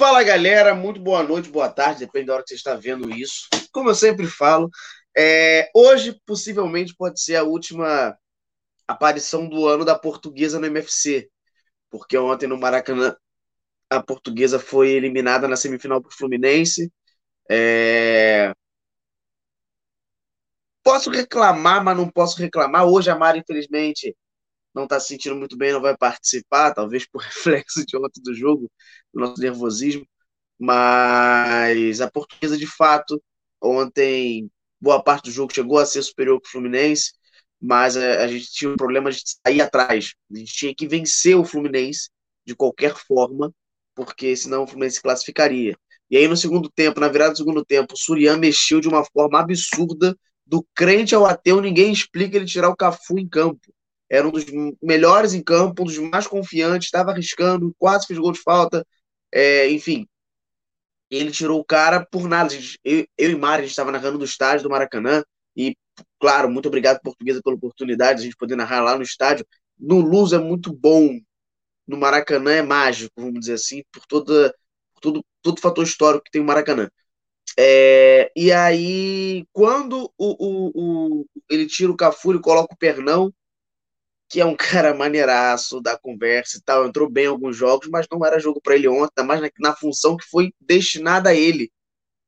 Fala galera, muito boa noite, boa tarde, depende da hora que você está vendo isso. Como eu sempre falo, é, hoje possivelmente pode ser a última aparição do ano da portuguesa no MFC, porque ontem no Maracanã a portuguesa foi eliminada na semifinal para o Fluminense. É, posso reclamar, mas não posso reclamar. Hoje a Mari, infelizmente, não está se sentindo muito bem, não vai participar, talvez por reflexo de ontem do jogo, do nosso nervosismo. Mas a portuguesa, de fato, ontem, boa parte do jogo chegou a ser superior que o Fluminense, mas a, a gente tinha um problema de sair atrás. A gente tinha que vencer o Fluminense de qualquer forma, porque senão o Fluminense classificaria. E aí, no segundo tempo, na virada do segundo tempo, o Surian mexeu de uma forma absurda do crente ao ateu, ninguém explica ele tirar o Cafu em campo. Era um dos melhores em campo, um dos mais confiantes, estava arriscando, quase fez gol de falta, é, enfim. Ele tirou o cara por nada. Eu, eu e Mari, a gente estava narrando do estádio do Maracanã, e, claro, muito obrigado, Portuguesa, pela oportunidade de a gente poder narrar lá no estádio. No Luz é muito bom, no Maracanã é mágico, vamos dizer assim, por toda, todo, todo fator histórico que tem o Maracanã. É, e aí, quando o, o, o, ele tira o Cafu e coloca o Pernão, que é um cara maneiraço da conversa e tal, entrou bem em alguns jogos, mas não era jogo para ele ontem, mais na, na, função que foi destinada a ele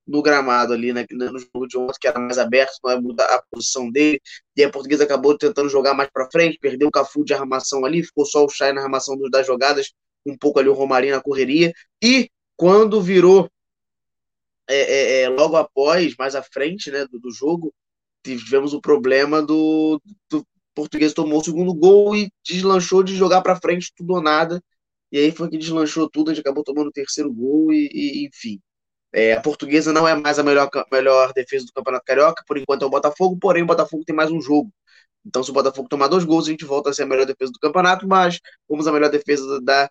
no gramado ali, né, no jogo de ontem, que era mais aberto, não é mudar a posição dele, e a portuguesa acabou tentando jogar mais para frente, perdeu o Cafu de armação ali, ficou só o Chay na armação das jogadas, um pouco ali o Romarinho na correria, e quando virou é, é, é, logo após, mais à frente né, do, do jogo, tivemos o problema do, do português tomou o segundo gol e deslanchou de jogar para frente tudo ou nada. E aí foi que deslanchou tudo, a gente acabou tomando o terceiro gol e, e enfim. É, a portuguesa não é mais a melhor, melhor defesa do Campeonato Carioca, por enquanto é o Botafogo, porém o Botafogo tem mais um jogo. Então, se o Botafogo tomar dois gols, a gente volta a ser a melhor defesa do campeonato, mas fomos a melhor defesa da,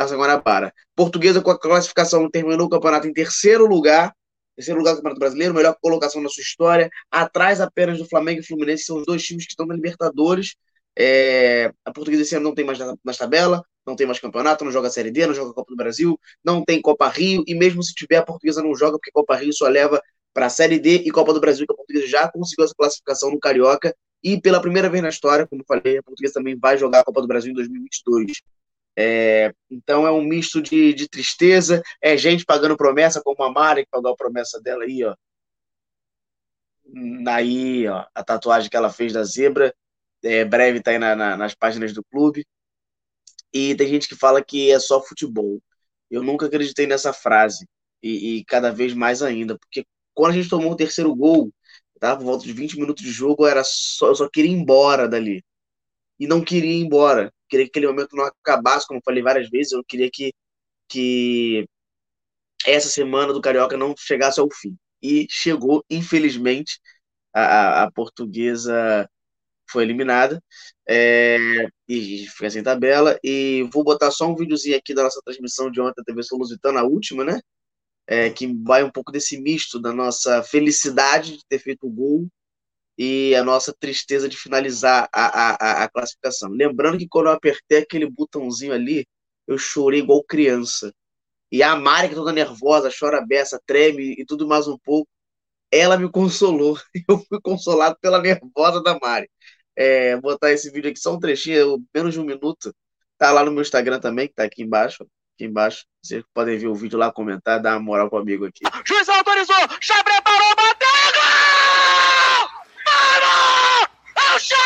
Taça Guanabara. Portuguesa com a classificação terminou o campeonato em terceiro lugar, terceiro lugar do Campeonato Brasileiro, melhor colocação na sua história, atrás apenas do Flamengo e Fluminense, são os dois times que estão na Libertadores. É, a Portuguesa esse ano não tem mais na, tabela, não tem mais campeonato, não joga Série D, não joga a Copa do Brasil, não tem Copa Rio, e mesmo se tiver, a Portuguesa não joga, porque Copa Rio só leva para a Série D e Copa do Brasil, que a Portuguesa já conseguiu essa classificação no Carioca, e pela primeira vez na história, como falei, a Portuguesa também vai jogar a Copa do Brasil em 2022. É, então é um misto de, de, tristeza, é gente pagando promessa, como a Mari que pagou a promessa dela aí, ó. Aí, ó, a tatuagem que ela fez da zebra, é, breve tá aí na, na, nas páginas do clube. E tem gente que fala que é só futebol. Eu nunca acreditei nessa frase, e, e cada vez mais ainda, porque quando a gente tomou o terceiro gol, tava por volta de 20 minutos de jogo, era só, eu só queria ir embora dali. E não queria ir embora queria que aquele momento não acabasse, como falei várias vezes, eu queria que, que essa semana do Carioca não chegasse ao fim. E chegou, infelizmente, a, a portuguesa foi eliminada é, e fica sem tabela. E vou botar só um videozinho aqui da nossa transmissão de ontem da TV Solusitana, a última, né? É, que vai um pouco desse misto da nossa felicidade de ter feito o gol e a nossa tristeza de finalizar a, a, a classificação. Lembrando que quando eu apertei aquele botãozinho ali, eu chorei igual criança. E a Mari, que toda nervosa, chora beça, treme e tudo mais um pouco, ela me consolou. Eu fui consolado pela nervosa da Mari. É, botar esse vídeo aqui, só um trechinho, menos de um minuto. Tá lá no meu Instagram também, que tá aqui embaixo. Aqui embaixo. Vocês podem ver o vídeo lá, comentar, dar uma moral pro amigo aqui. Juiz autorizou! Já preparou, bateu! Shine!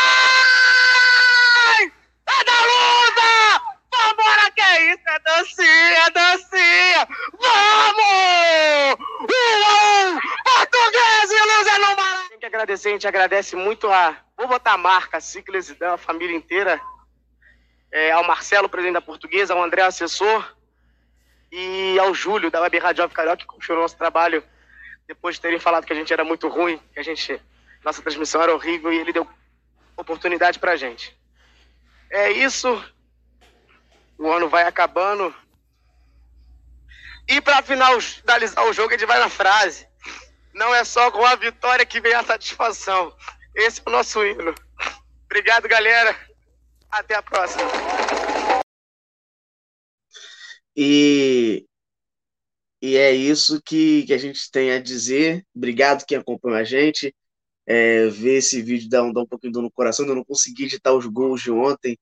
É da Lusa! Vambora que é isso? É dancinha, é dancinha! Vamos! Uou! Português e Lusa no mar! Tem que agradecer, a gente agradece muito a vou botar a marca, a Ciclesidão, a família inteira, é, ao Marcelo, presidente da Portuguesa, ao André, assessor, e ao Júlio, da Web Rádio Carioca, que confiou no nosso trabalho, depois de terem falado que a gente era muito ruim, que a gente, nossa transmissão era horrível, e ele deu oportunidade pra gente. É isso, o ano vai acabando, e para finalizar o jogo, a gente vai na frase. Não é só com a vitória que vem a satisfação. Esse é o nosso hino. Obrigado, galera. Até a próxima. E, e é isso que, que a gente tem a dizer. Obrigado quem acompanha a gente. É, ver esse vídeo dá um, dá um pouquinho de dor no coração. Eu não consegui editar os gols de ontem,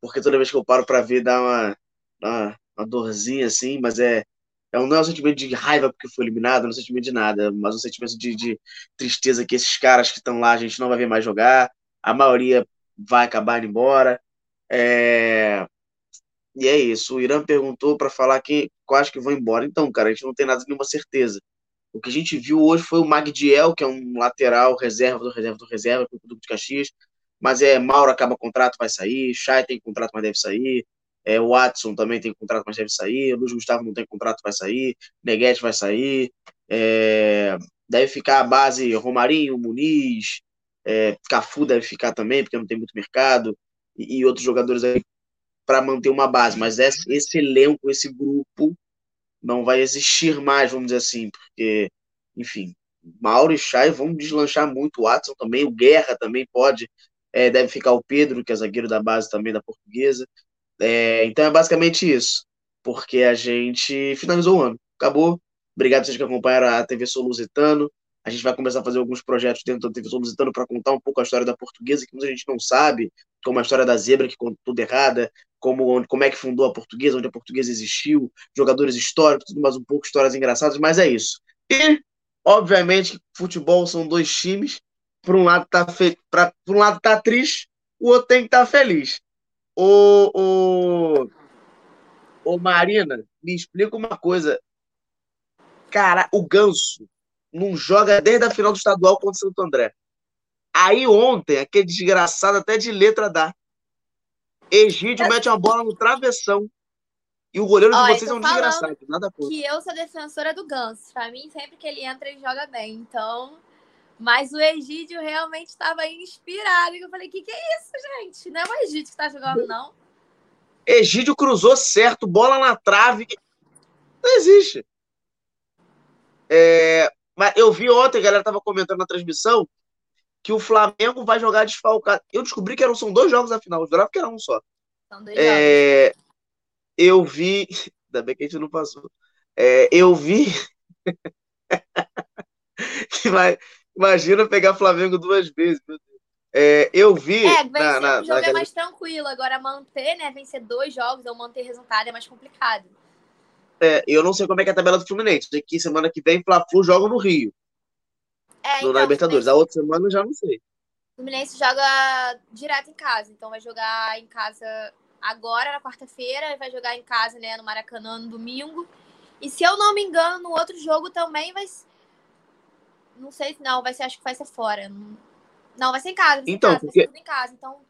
porque toda vez que eu paro para ver dá uma, uma, uma dorzinha assim, mas é é não é um sentimento de raiva porque foi eliminado, não é um sentimento de nada, mas um sentimento de, de tristeza que esses caras que estão lá a gente não vai ver mais jogar, a maioria vai acabar indo embora. É... E é isso. O Irã perguntou para falar que quais que vão embora. Então, cara, a gente não tem nada nenhuma certeza. O que a gente viu hoje foi o Magdiel, que é um lateral reserva do reserva do reserva, com o Clube de Caxias. Mas é Mauro acaba contrato, vai sair. Chay tem contrato, mas deve sair. É, Watson também tem contrato, mas deve sair. Luiz Gustavo não tem contrato, vai sair. Neguete vai sair. É, deve ficar a base Romarinho, Muniz. É, Cafu deve ficar também, porque não tem muito mercado. E, e outros jogadores aí para manter uma base. Mas esse, esse elenco, esse grupo, não vai existir mais, vamos dizer assim, porque, enfim, Mauro e Chay vão deslanchar muito. O Watson também, o Guerra também pode. É, deve ficar o Pedro, que é zagueiro da base também da portuguesa. É, então é basicamente isso, porque a gente finalizou o ano, acabou. Obrigado a vocês que acompanharam a TV Solusitano. A gente vai começar a fazer alguns projetos dentro da TV Solusitano para contar um pouco a história da portuguesa, que muita gente não sabe, como a história da zebra, que conta tudo errada, como, como é que fundou a portuguesa, onde a portuguesa existiu, jogadores históricos, tudo mais um pouco, histórias engraçadas, mas é isso. E, obviamente, futebol são dois times. Por um lado tá, fe... pra... por um lado tá triste, o outro tem que estar tá feliz. Ô, ô, ô, Marina, me explica uma coisa. Cara, o Ganso não joga desde a final do estadual contra o Santo André. Aí ontem, aquele desgraçado até de letra dá. Egídio mete uma bola no travessão. E o goleiro de vocês é um desgraçado. Nada contra. Que eu sou defensora do Ganso. Pra mim, sempre que ele entra, ele joga bem. Então, mas o Egídio realmente estava inspirado. E eu falei, o que, que é isso, gente? Não é o Egídio que está jogando, não. Egídio cruzou certo, bola na trave. Não existe. É, mas eu vi ontem, a galera estava comentando na transmissão, que o Flamengo vai jogar desfalcado. Eu descobri que eram, são dois jogos na final. Eu jurava que era um só. São dois é, jogos. Eu vi. Ainda bem que a gente não passou. É, eu vi. Imagina pegar Flamengo duas vezes, meu Deus. É, eu vi. É, vencer na, na, um jogo na... é mais tranquilo. Agora, manter, né? Vencer dois jogos ou manter resultado é mais complicado. É, eu não sei como é que é a tabela do Fluminense. Que semana que vem Fla-Flu joga no Rio. É, no então, Libertadores. Fluminense... A outra semana eu já não sei. O Fluminense joga direto em casa. Então vai jogar em casa agora, na quarta-feira, vai jogar em casa, né, no Maracanã no domingo. E se eu não me engano, no outro jogo também vai não sei se não, vai ser, acho que vai ser fora. Não, vai ser em casa, vai ser então, em casa, porque... vai ser tudo em casa. Então,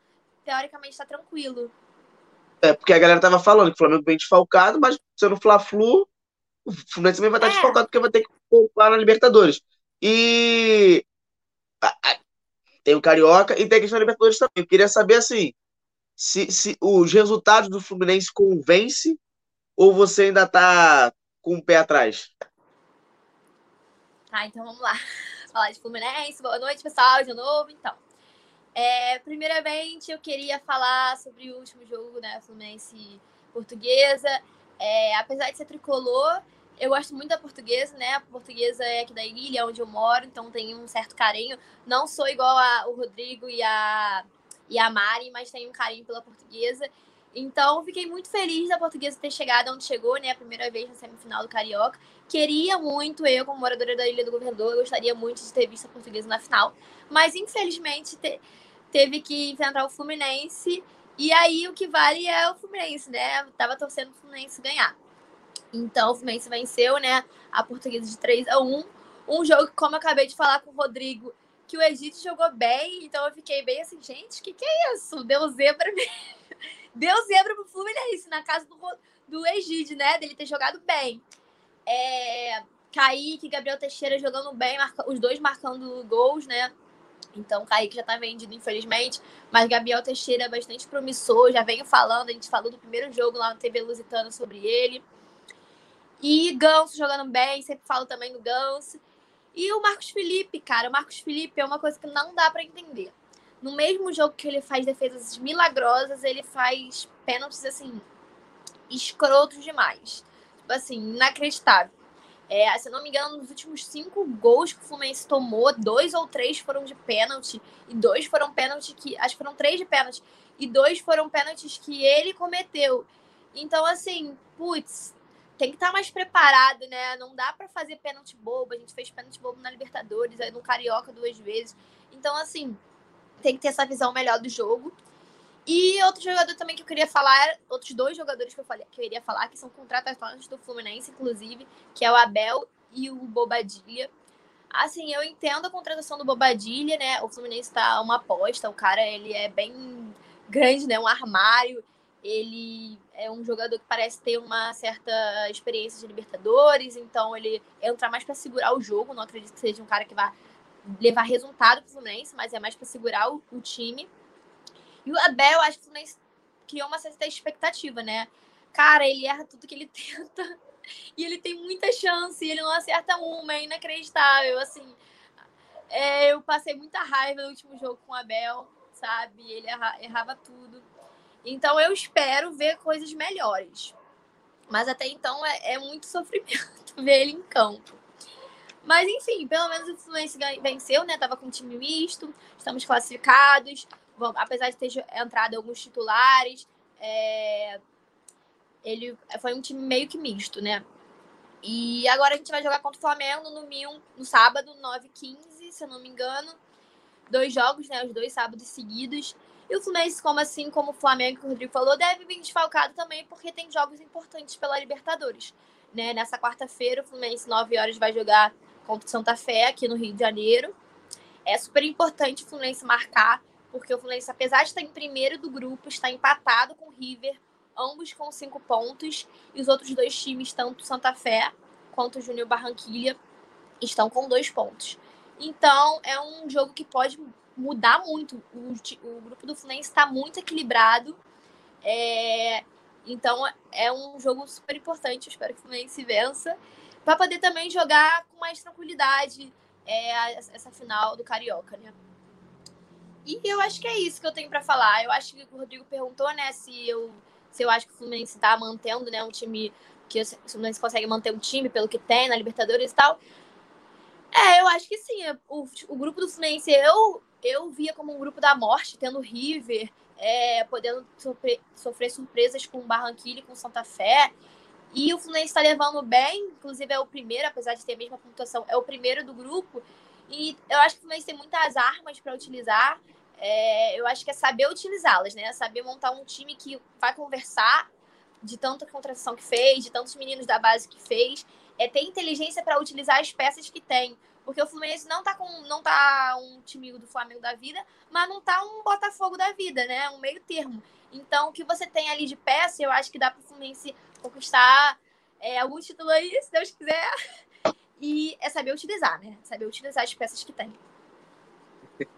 teoricamente, tá tranquilo. É, porque a galera tava falando que o Flamengo vem desfalcado, mas sendo Fla-Flu, o Fluminense também vai estar é. desfalcado porque vai ter que poupar na Libertadores. E tem o Carioca e tem a questão da Libertadores também. Eu queria saber, assim, se, se os resultados do Fluminense convence ou você ainda tá com o pé atrás? Tá, então vamos lá. Falar de Fluminense. Boa noite, pessoal, de novo. Então, é, primeiramente eu queria falar sobre o último jogo, né, Fluminense Portuguesa. É, apesar de ser tricolor, eu gosto muito da portuguesa, né? A portuguesa é aqui da ilha, onde eu moro, então tenho um certo carinho. Não sou igual a, o Rodrigo e a, e a Mari, mas tenho um carinho pela portuguesa. Então, fiquei muito feliz da portuguesa ter chegado onde chegou, né? A primeira vez na semifinal do Carioca. Queria muito, eu, como moradora da Ilha do Governador, gostaria muito de ter visto a portuguesa na final. Mas, infelizmente, te, teve que enfrentar o Fluminense. E aí, o que vale é o Fluminense, né? tava torcendo o Fluminense ganhar. Então, o Fluminense venceu, né? A portuguesa de 3 a 1 Um jogo que, como eu acabei de falar com o Rodrigo, que o Egito jogou bem, então eu fiquei bem assim, gente, o que, que é isso? Deu zebra Deu zebra pro Fluminense na casa do, do Egide, né? Dele ter jogado bem. É, Kaique, Gabriel Teixeira jogando bem, marca, os dois marcando gols, né? Então, Kaique já tá vendido, infelizmente. Mas Gabriel Teixeira é bastante promissor, já venho falando, a gente falou do primeiro jogo lá no TV Lusitano sobre ele. E Ganso jogando bem, sempre falo também do Ganso. E o Marcos Felipe, cara, o Marcos Felipe é uma coisa que não dá para entender. No mesmo jogo que ele faz defesas milagrosas, ele faz pênaltis assim escrotos demais. Tipo assim, inacreditável. É, se não me engano, nos últimos cinco gols que o Fluminense tomou, dois ou três foram de pênalti, e dois foram pênalti que. Acho que foram três de pênalti, e dois foram pênaltis que ele cometeu. Então, assim, putz, tem que estar mais preparado, né? Não dá para fazer pênalti bobo. A gente fez pênalti bobo na Libertadores, aí no Carioca duas vezes. Então, assim, tem que ter essa visão melhor do jogo. E outro jogador também que eu queria falar, outros dois jogadores que eu, falei, que eu iria falar, que são contratações do Fluminense, inclusive, que é o Abel e o Bobadilha. Assim, eu entendo a contratação do Bobadilha, né? O Fluminense tá uma aposta, o cara, ele é bem grande, né? Um armário. Ele é um jogador que parece ter uma certa experiência de Libertadores, então ele entra mais para segurar o jogo. Não acredito que seja um cara que vai levar resultado pro Fluminense, mas é mais para segurar o, o time. E o Abel, acho que o Fluminense criou uma certa expectativa, né? Cara, ele erra tudo que ele tenta. E ele tem muita chance, e ele não acerta uma, é inacreditável. Assim, é, eu passei muita raiva no último jogo com o Abel, sabe? Ele erra, errava tudo. Então eu espero ver coisas melhores. Mas até então é, é muito sofrimento ver ele em campo. Mas enfim, pelo menos o Fluminense venceu, né? Tava com um time misto, estamos classificados apesar de ter entrado alguns titulares, é, ele foi um time meio que misto, né? E agora a gente vai jogar contra o Flamengo no no sábado, 9h15, se eu não me engano. Dois jogos, né? Os dois sábados seguidos. E o Fluminense, como assim, como o Flamengo, que o Rodrigo falou, deve vir desfalcado também, porque tem jogos importantes pela Libertadores. Né? Nessa quarta-feira, o Fluminense, 9 horas, vai jogar contra o Santa Fé, aqui no Rio de Janeiro. É super importante o Fluminense marcar porque o Fluminense, apesar de estar em primeiro do grupo, está empatado com o River, ambos com cinco pontos, e os outros dois times, tanto Santa Fé quanto o Júnior Barranquilha, estão com dois pontos. Então, é um jogo que pode mudar muito. O, o grupo do Fluminense está muito equilibrado. É, então, é um jogo super importante. Eu espero que o Fluminense vença. Para poder também jogar com mais tranquilidade é, essa final do Carioca, né? E eu acho que é isso que eu tenho para falar. Eu acho que o Rodrigo perguntou, né, se eu, se eu acho que o Fluminense está mantendo, né, um time que o Fluminense consegue manter um time pelo que tem na Libertadores e tal. É, eu acho que sim. O, o grupo do Fluminense eu eu via como um grupo da morte, tendo River, é, podendo sofrer, sofrer surpresas com Barranquilla e com Santa Fé. E o Fluminense está levando bem, inclusive é o primeiro, apesar de ter a mesma pontuação, é o primeiro do grupo. E eu acho que o Fluminense tem muitas armas para utilizar. É, eu acho que é saber utilizá-las, né? Saber montar um time que vai conversar de tanta contratação que fez, de tantos meninos da base que fez. É ter inteligência para utilizar as peças que tem. Porque o Fluminense não tá com não tá um time do Flamengo da vida, mas não tá um Botafogo da vida, né? Um meio termo. Então, o que você tem ali de peça, eu acho que dá para o Fluminense conquistar é, alguns títulos aí, se Deus quiser. E é saber utilizar, né? Saber utilizar as peças que tem.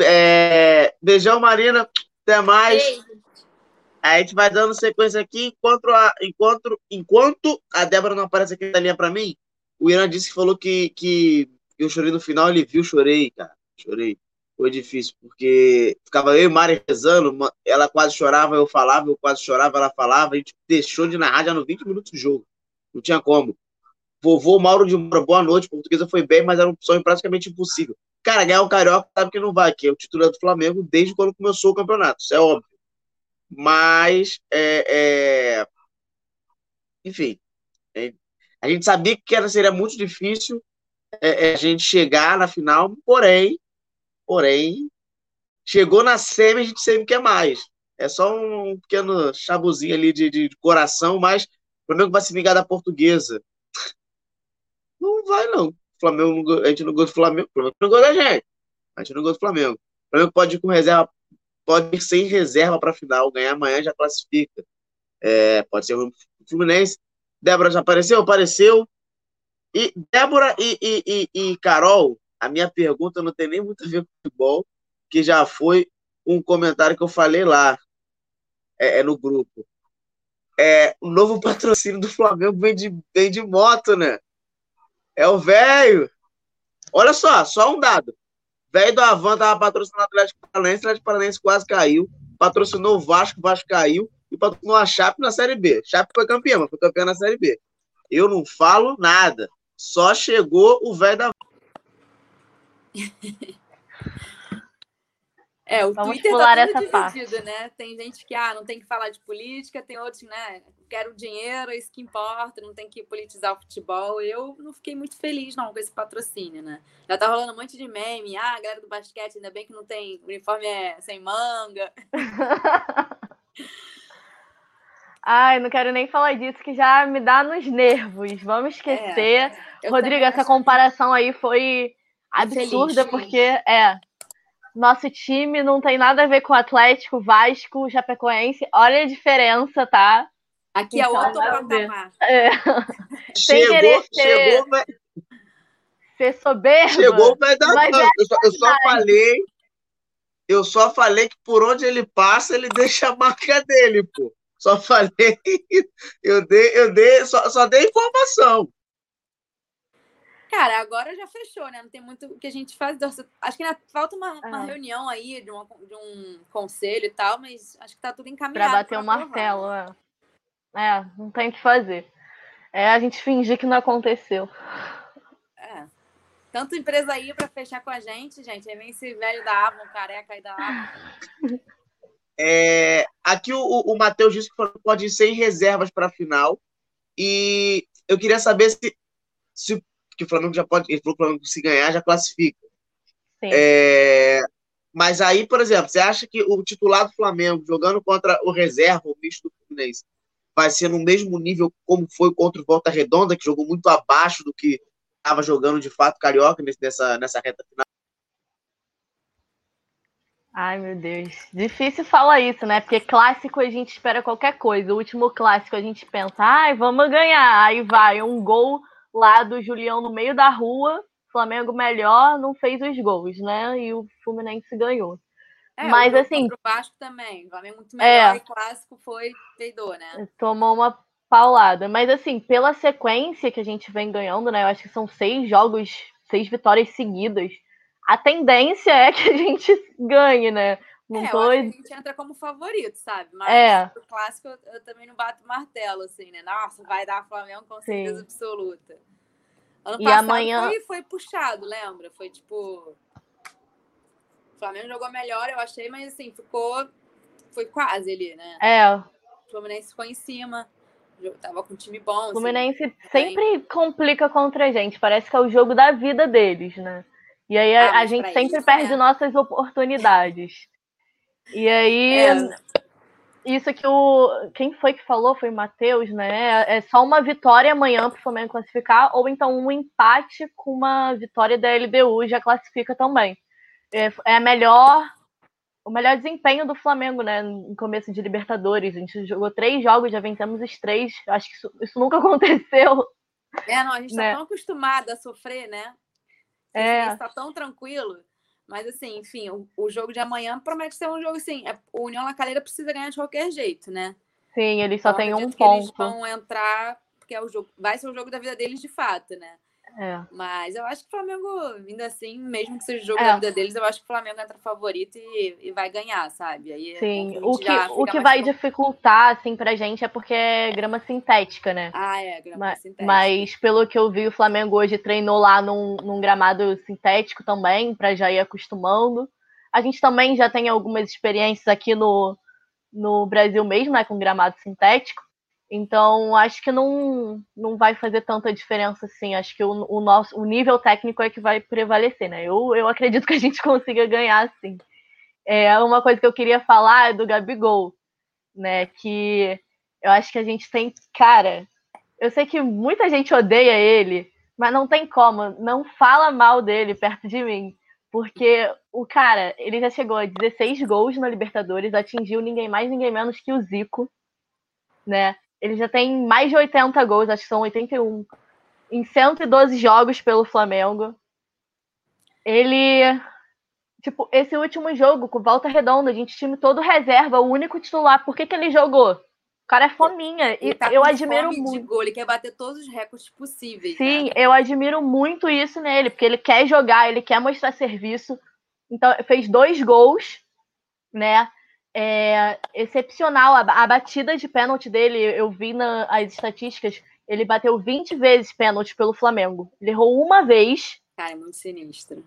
É, beijão, Marina. Até mais. Beijo. A gente vai dando sequência aqui. Enquanto a, enquanto, enquanto a Débora não aparece aqui na linha para mim, o Irã disse que falou que, que eu chorei no final. Ele viu, chorei, cara. Chorei. Foi difícil, porque ficava eu e Mari rezando. Ela quase chorava, eu falava, eu quase chorava, ela falava. A gente deixou de narrar já no 20 minutos do jogo. Não tinha como. Vovô Mauro de Moura, boa noite. Portuguesa foi bem, mas era um sonho praticamente impossível. Cara, ganhar o Carioca sabe que não vai, que é o titular do Flamengo desde quando começou o campeonato. Isso é óbvio. Mas, é, é... enfim. A gente sabia que era, seria muito difícil é, é, a gente chegar na final, porém, porém, chegou na semi, a gente sempre quer mais. É só um pequeno chabuzinho ali de, de, coração, mas o Flamengo vai se vingar da portuguesa. Não vai, não. Flamengo, a gente não gosta do Flamengo, o Flamengo não gosta da gente. A gente não gosta do Flamengo. O Flamengo pode ir com reserva, pode ir sem reserva para final, ganhar amanhã já classifica. É, pode ser o Fluminense. Débora já apareceu? Apareceu. E Débora e, e, e, e Carol, a minha pergunta não tem nem muito a ver com futebol, que já foi um comentário que eu falei lá é, é no grupo. É, o novo patrocínio do Flamengo vem de, vem de moto, né? É o velho. Olha só, só um dado. Velho do Avan tava patrocinando o Atlético Paranaense, o Atlético Paranaense quase caiu. Patrocinou o Vasco, o Vasco caiu. E patrocinou a Chape na Série B. Chape foi campeão, mas foi campeão na Série B. Eu não falo nada. Só chegou o velho da É, o Vamos Twitter pular tá todo essa dividido, parte. né? Tem gente que ah, não tem que falar de política, tem outros, né? Quero dinheiro, é isso que importa, não tem que politizar o futebol. Eu não fiquei muito feliz, não, com esse patrocínio, né? Já tá rolando um monte de meme. Ah, a galera do basquete, ainda bem que não tem. O uniforme é sem manga. Ai, não quero nem falar disso, que já me dá nos nervos. Vamos esquecer. Eu Rodrigo, essa acho comparação aí foi absurda, Infeliz. porque é. Nosso time não tem nada a ver com o Atlético, Vasco, Chapecoense. Olha a diferença, tá? Aqui é Então, outro a ver. patamar. É, Sem Chegou, querer ser- chegou, vai- ser soberba. chegou, vai dar Mas é eu, só, eu só falei, eu só falei que por onde ele passa, ele deixa a marca dele, pô. Só falei, eu dei, eu dei, só, só dei informação. Cara, agora já fechou, né? Não tem muito o que a gente faz. Acho que ainda falta uma, uma É. reunião aí de, uma- de um conselho e tal, mas acho que tá tudo Pra encaminhado. bater o aprovar. martelo, é. É, não tem o que fazer. É a gente fingir que não aconteceu. É. Tanto empresa aí pra fechar com a gente, gente. Aí vem esse velho da Avon, careca aí da Avon. É, aqui o, o Matheus disse que o Flamengo pode ir sem reservas para a final. E eu queria saber se, se que o Flamengo já pode. Ele falou que o Flamengo, se ganhar, já classifica. Sim. É, mas aí, por exemplo, você acha que o titular do Flamengo jogando contra o reserva, o misto do Fluminense, vai ser no mesmo nível como foi contra o Volta Redonda, que jogou muito abaixo do que estava jogando de fato Carioca nessa, nessa reta final? Ai, meu Deus. Difícil falar isso, né? Porque clássico a gente espera qualquer coisa. O último clássico a gente pensa, ai, vamos ganhar. Aí vai um gol lá do Julião no meio da rua. Flamengo melhor, não fez os gols, né? E o Fluminense ganhou. É, Mas, assim- o Vasco também. O Flamengo muito melhor É. e clássico foi peidou, né? Tomou uma paulada. Mas assim, pela sequência que a gente vem ganhando, né? Eu acho que são seis jogos, seis vitórias seguidas. A tendência é que a gente ganhe, né? Não é, tô. a gente entra como favorito, sabe? Mas É. pro clássico eu, eu também não bato martelo, assim, né? Nossa, vai dar Flamengo com certeza Sim. absoluta. Ano E passado amanhã- foi, foi puxado, lembra? Foi tipo. O Flamengo jogou melhor, eu achei, mas assim, ficou. Foi quase ali, né? É, O Fluminense ficou em cima. Tava com um time bom. o assim. Fluminense sempre complica contra a gente. Parece que é o jogo da vida deles, né? E aí a, Ah, a gente sempre isso, perde é. nossas oportunidades. E aí, É. isso que o. Quem foi que falou? Foi o Matheus, né? É só uma vitória amanhã para o Flamengo classificar, ou então um empate com uma vitória da LDU já classifica também. É, é melhor. O melhor desempenho do Flamengo, né? No começo de Libertadores. A gente jogou três jogos, já vencemos os três. Acho que isso, isso nunca aconteceu. É, não, a gente né? tá tão acostumado a sofrer, né? É. Isso tá tão tranquilo. Mas, assim, enfim, o, o jogo de amanhã promete ser um jogo, assim, é, o União La Calera precisa ganhar de qualquer jeito, né? Sim, eles só Então, têm um que Eles ponto. vão entrar, porque é o jogo, vai ser o jogo da vida deles de fato, né? É. Mas eu acho que o Flamengo, ainda assim, mesmo que seja o jogo É. da vida deles, eu acho que o Flamengo entra favorito e, e vai ganhar, sabe? Aí é Sim, o que, o que vai tranquilo. dificultar, assim, pra gente é porque é grama sintética, né? Ah, é, grama Ma- sintética. Mas, pelo que eu vi, o Flamengo hoje treinou lá num, num gramado sintético também, pra já ir acostumando. A gente também já tem algumas experiências aqui no, no Brasil mesmo, né, com gramado sintético. Então, acho que não, não vai fazer tanta diferença assim. Acho que o, o nosso o nível técnico é que vai prevalecer, né? Eu, eu acredito que a gente consiga ganhar, sim. É, uma coisa que eu queria falar é do Gabigol, né? Que eu acho que a gente tem. Cara, eu sei que muita gente odeia ele, mas não tem como. Não fala mal dele perto de mim. Porque o cara, ele já chegou a 16 gols na Libertadores, atingiu ninguém mais, ninguém menos que o Zico, né? Ele já tem mais de 80 gols, acho que são 81, em 112 jogos pelo Flamengo. Ele, tipo, esse último jogo com volta redonda, a gente time todo reserva, o único titular, por que, que ele jogou? O cara é fominha. E tá eu admiro muito. Gol, ele quer bater todos os recordes possíveis. Sim, né? eu admiro muito isso nele, porque ele quer jogar, ele quer mostrar serviço. Então, fez dois gols, né? É, excepcional. A, a, batida de pênalti dele, eu vi nas estatísticas, ele bateu 20 vezes pênalti pelo Flamengo. Ele errou uma vez. Cara, é muito sinistro.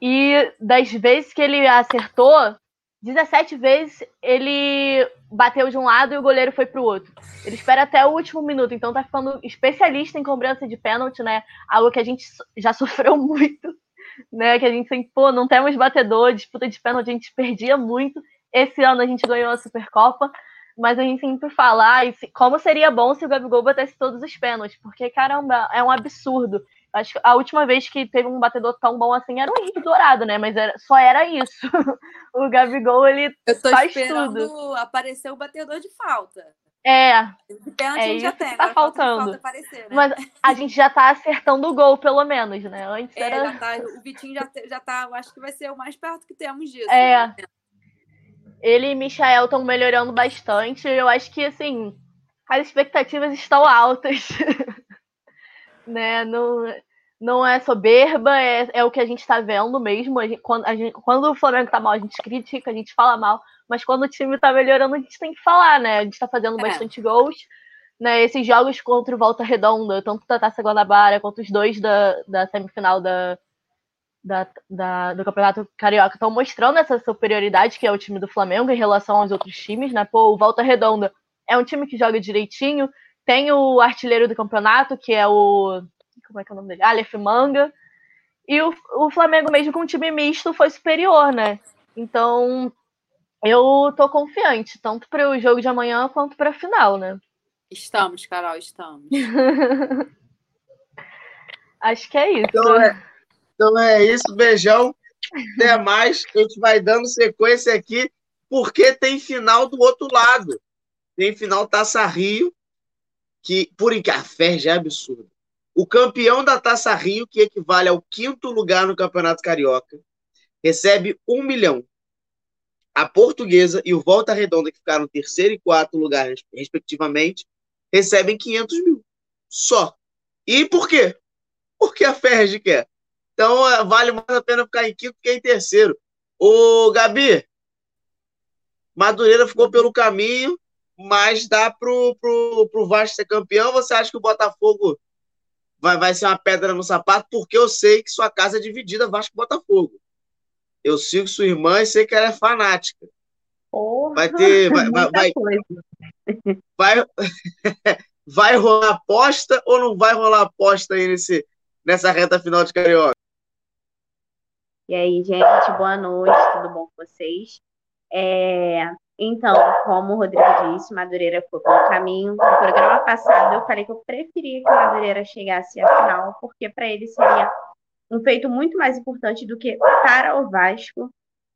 E das vezes que ele acertou, 17 vezes ele bateu de um lado e o goleiro foi pro outro. Ele espera até o último minuto, então tá ficando especialista em cobrança de pênalti, né? Algo que a gente já sofreu muito, né? Que a gente sempre, pô, não temos batedor, disputa de pênalti, a gente perdia muito. Esse ano a gente ganhou a Supercopa, mas a gente sempre fala, ah, como seria bom se o Gabigol batesse todos os pênaltis, porque, caramba, é um absurdo. Acho que a última vez que teve um batedor tão bom assim era o Henrique Dourado, né? Mas era, só era isso. o Gabigol, ele Eu tô faz esperando tudo. aparecer o batedor de falta. É. De pênalti É a gente já tem. tá faltando. Falta aparecer, né? Mas a gente já tá acertando o gol, pelo menos, né? Antes É, era. tá, o Vitinho já, já tá, eu acho que vai ser o mais perto que temos disso. É. né? Ele e Michael estão melhorando bastante. Eu acho que, assim, as expectativas estão altas. né? Não, não é soberba, é, é o que a gente está vendo mesmo. Gente- quando, gente- quando o Flamengo tá mal, a gente critica, a gente fala mal. Mas quando o time tá melhorando, a gente tem que falar, né? A gente tá fazendo É. bastante gols. Né, esses jogos contra o Volta Redonda, tanto da Taça Guanabara quanto os dois da, da semifinal da, da, da- do Campeonato Carioca estão mostrando essa superioridade que é o time do Flamengo em relação aos outros times, né? Pô, o Volta Redonda é um time que joga direitinho, tem o artilheiro do campeonato, que é o. Como é que é o nome dele? Aleph Manga. E o, o Flamengo, mesmo com um time misto, foi superior, né? Então, eu tô confiante, tanto para o jogo de amanhã quanto para a final, né? Estamos, Carol, estamos. Acho que é isso. Então é, então é isso, beijão. Até mais. A gente vai dando sequência aqui, porque tem final do outro lado. Tem final Taça Rio, que por café já é absurdo. O campeão da Taça Rio, que equivale ao quinto lugar no Campeonato Carioca, recebe um milhão. A Portuguesa e o Volta Redonda, que ficaram terceiro e quarto lugar, respectivamente, recebem 500 mil. Só. E por quê? Porque a Ferg quer. Então é, vale mais a pena ficar em quinto que em terceiro. Ô, Gabi, Madureira ficou pelo caminho, mas dá pro, pro, pro Vasco ser campeão. Você acha que o Botafogo vai, vai ser uma pedra no sapato? Porque eu sei que sua casa é dividida Vasco e Botafogo. Eu sigo sua irmã e sei que ela é fanática. Porra, Vai ter. Vai, vai, vai, vai, vai rolar aposta ou não vai rolar aposta aí nesse, nessa reta final de Carioca? E aí, gente, boa noite, tudo bom com vocês? É, então, como o Rodrigo disse, Madureira ficou pelo caminho. No programa passado, eu falei que eu preferia que Madureira chegasse à final, porque para ele seria um feito muito mais importante do que para o Vasco.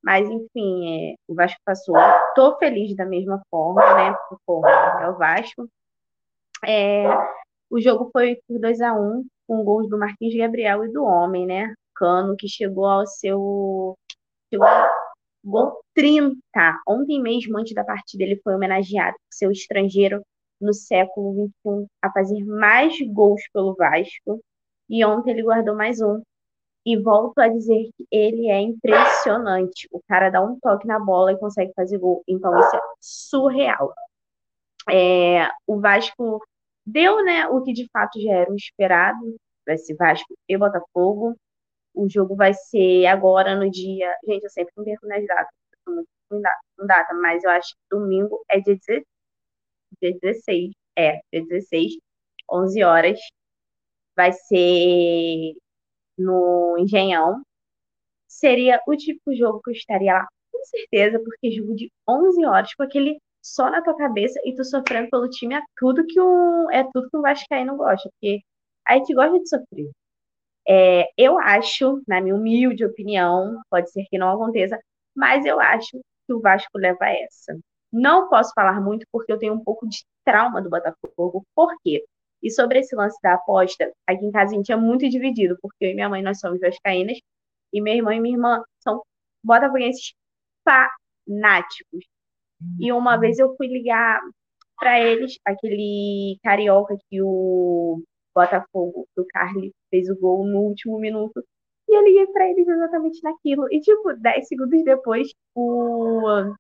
Mas, enfim, é, o Vasco passou. Tô feliz da mesma forma, né? Porque, é o Vasco. É, o jogo foi por 2 a 1 com gols do Marquinhos Gabriel e do Homem, né? Cano, que chegou ao seu. Gol 30. Ontem mesmo, antes da partida, ele foi homenageado por ser o estrangeiro no século XXI a fazer mais gols pelo Vasco. E ontem ele guardou mais um. E volto a dizer que ele é impressionante. O cara dá um toque na bola e consegue fazer gol. Então, isso é surreal. É, o Vasco deu né, o que de fato já era o esperado. Ser Vasco e Botafogo. O jogo vai ser agora no dia. Gente, eu sempre me perco nas datas. ruim em data- data, mas eu acho que domingo é dia 16. Dia 16. É, dia 16, 11 horas. Vai ser no Engenhão. Seria o tipo de jogo que eu estaria lá, com certeza, porque jogo de 11 horas, com aquele só na tua cabeça e tu sofrendo pelo time é tudo que um, é tudo que um Vascaíno gosta, porque a gente gosta de sofrer. É, eu acho, na minha humilde opinião, pode ser que não aconteça, mas eu acho que o Vasco leva essa. Não posso falar muito porque eu tenho um pouco de trauma do Botafogo. Por quê? E sobre esse lance da aposta, aqui em casa a gente é muito dividido, porque eu e minha mãe nós somos vascaínas e meu irmão e minha irmã são botafoguenses fanáticos. E uma vez eu fui ligar para eles, aquele carioca que o Botafogo, do Carly, fez o gol no último minuto. E eu liguei para eles exatamente naquilo. E, tipo, 10 segundos depois, o,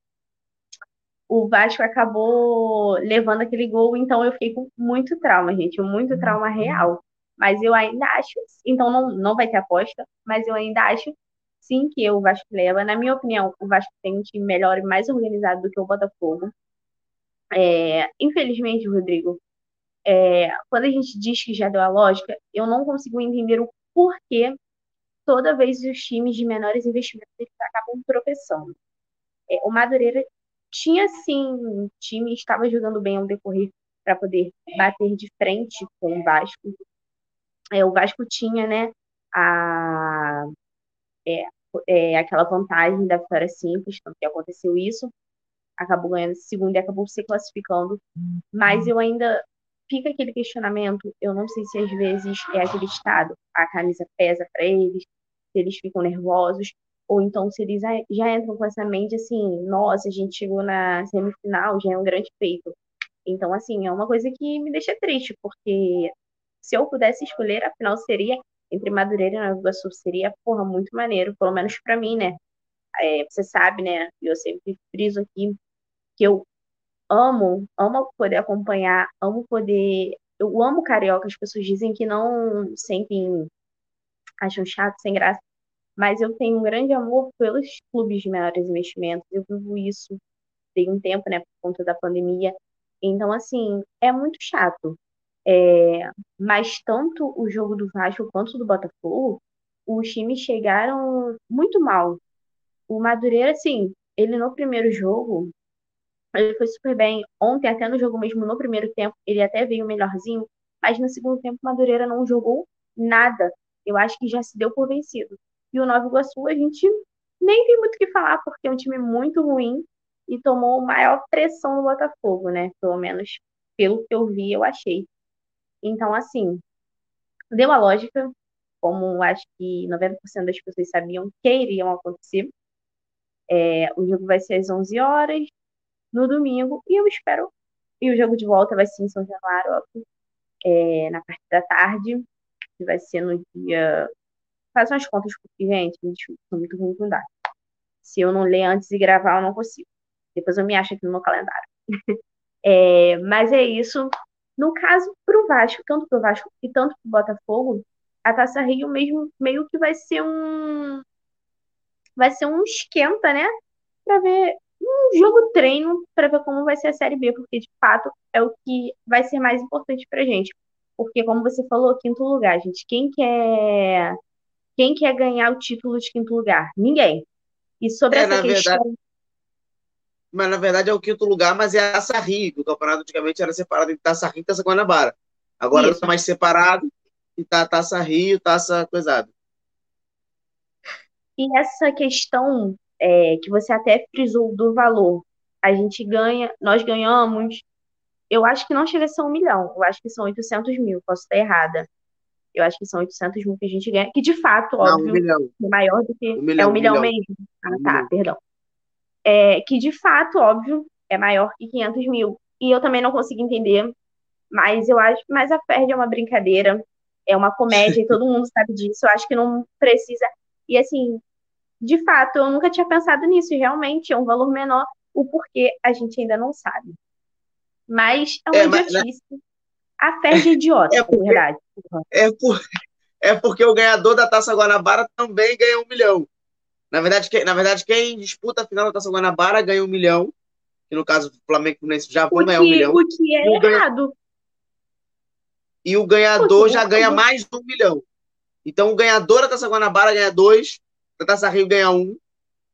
o Vasco acabou levando aquele gol. Então, eu fiquei com muito trauma, gente. Muito trauma real. Mas eu ainda acho. Então, não, não vai ter aposta. Mas eu ainda acho, sim, que o Vasco leva. Na minha opinião, o Vasco tem um time melhor e mais organizado do que o Botafogo. É, infelizmente, Rodrigo, é, quando a gente diz que já deu a lógica, eu não consigo entender o porquê toda vez os times de menores investimentos acabam tropeçando. É, o Madureira tinha sim time, estava jogando bem ao decorrer para poder bater de frente com o Vasco. É, o Vasco tinha, né, a, é, é, aquela vantagem da vitória simples, tanto que aconteceu isso, acabou ganhando segundo e acabou se classificando. Mas eu ainda fica aquele questionamento, eu não sei se às vezes é aquele estado, a camisa pesa para eles, se eles ficam nervosos, ou então se eles já entram com essa mente assim, nossa, a gente chegou na semifinal, já é um grande feito. Então, assim, é uma coisa que me deixa triste, porque se eu pudesse escolher, a final seria entre Madureira e Nova Iguaçu, seria, porra, muito maneiro, pelo menos para mim, né? É, você sabe, né? Eu sempre friso aqui que eu amo, amo poder acompanhar, amo poder. Eu amo carioca, as pessoas dizem que não sentem, acham chato, sem graça, mas eu tenho um grande amor pelos clubes de menores investimentos. Eu vivo isso tem um tempo, né, por conta da pandemia. Então, assim, é muito chato. É, mas tanto o jogo do Vasco quanto do Botafogo, os times chegaram muito mal. O Madureira, assim, ele no primeiro jogo, ele foi super bem. Ontem, até no jogo mesmo, no primeiro tempo, ele até veio melhorzinho, mas no segundo tempo, Madureira não jogou nada. Eu acho que já se deu por vencido. E o Nova Iguaçu, a gente nem tem muito o que falar, porque é um time muito ruim e tomou maior pressão no Botafogo, né? Pelo menos pelo que eu vi, eu achei. Então, assim, deu a lógica, como acho que 90% das pessoas sabiam que iriam acontecer. É, o jogo vai ser às 11 horas, no domingo, e eu espero. E o jogo de volta vai ser em São Januário, é, na parte da tarde, que vai ser no dia. Faz umas contas, porque, gente, me muito ruim com data. Se eu não ler antes e gravar, eu não consigo. Depois eu me acho aqui no meu calendário. é, mas é isso. No caso, pro Vasco, tanto pro Vasco e tanto pro Botafogo, a Taça Rio mesmo meio que vai ser um vai ser um esquenta, né? Para ver um jogo treino para ver como vai ser a Série B, porque de fato é o que vai ser mais importante pra gente. Porque, como você falou, quinto lugar, gente. Quem quer, quem quer ganhar o título de quinto lugar? Ninguém. E sobre é, essa questão. Verdade, mas na verdade é o quinto lugar, mas é a Taça Rio, que o campeonato antigamente era separado entre Taça Rio e Taça Guanabara. Agora está mais separado e tá Taça Rio, Taça Coisada. E essa questão é, que você até frisou do valor. A gente ganha, nós ganhamos, eu acho que não chega a ser um milhão, eu acho que são 800 mil, posso estar errada. Eu acho que são 800 mil que a gente ganha, que de fato, não, óbvio, um é maior do que. Um milhão, é um milhão, milhão mesmo. Ah, tá, perdão. É, que de fato, óbvio, é maior que 500 mil. E eu também não consigo entender, mas eu acho. Mas a Ferd é uma brincadeira, é uma comédia, e todo mundo sabe disso. Eu acho que não precisa. E assim, de fato, eu nunca tinha pensado nisso, e realmente é um valor menor, o porquê a gente ainda não sabe. Mas é uma é, idiotice. Mas... A fé de idiota, é porque, verdade. É, por, é porque o ganhador da Taça Guanabara também ganha um milhão. Na verdade, que, na verdade, quem disputa a final da Taça Guanabara ganha um milhão. Que no caso, o Flamengo já vai ganhar um milhão. O que é e errado. Ganha... E o ganhador já ganha mais de um milhão. Então, o ganhador da Taça Guanabara ganha dois, a Taça Rio ganha um.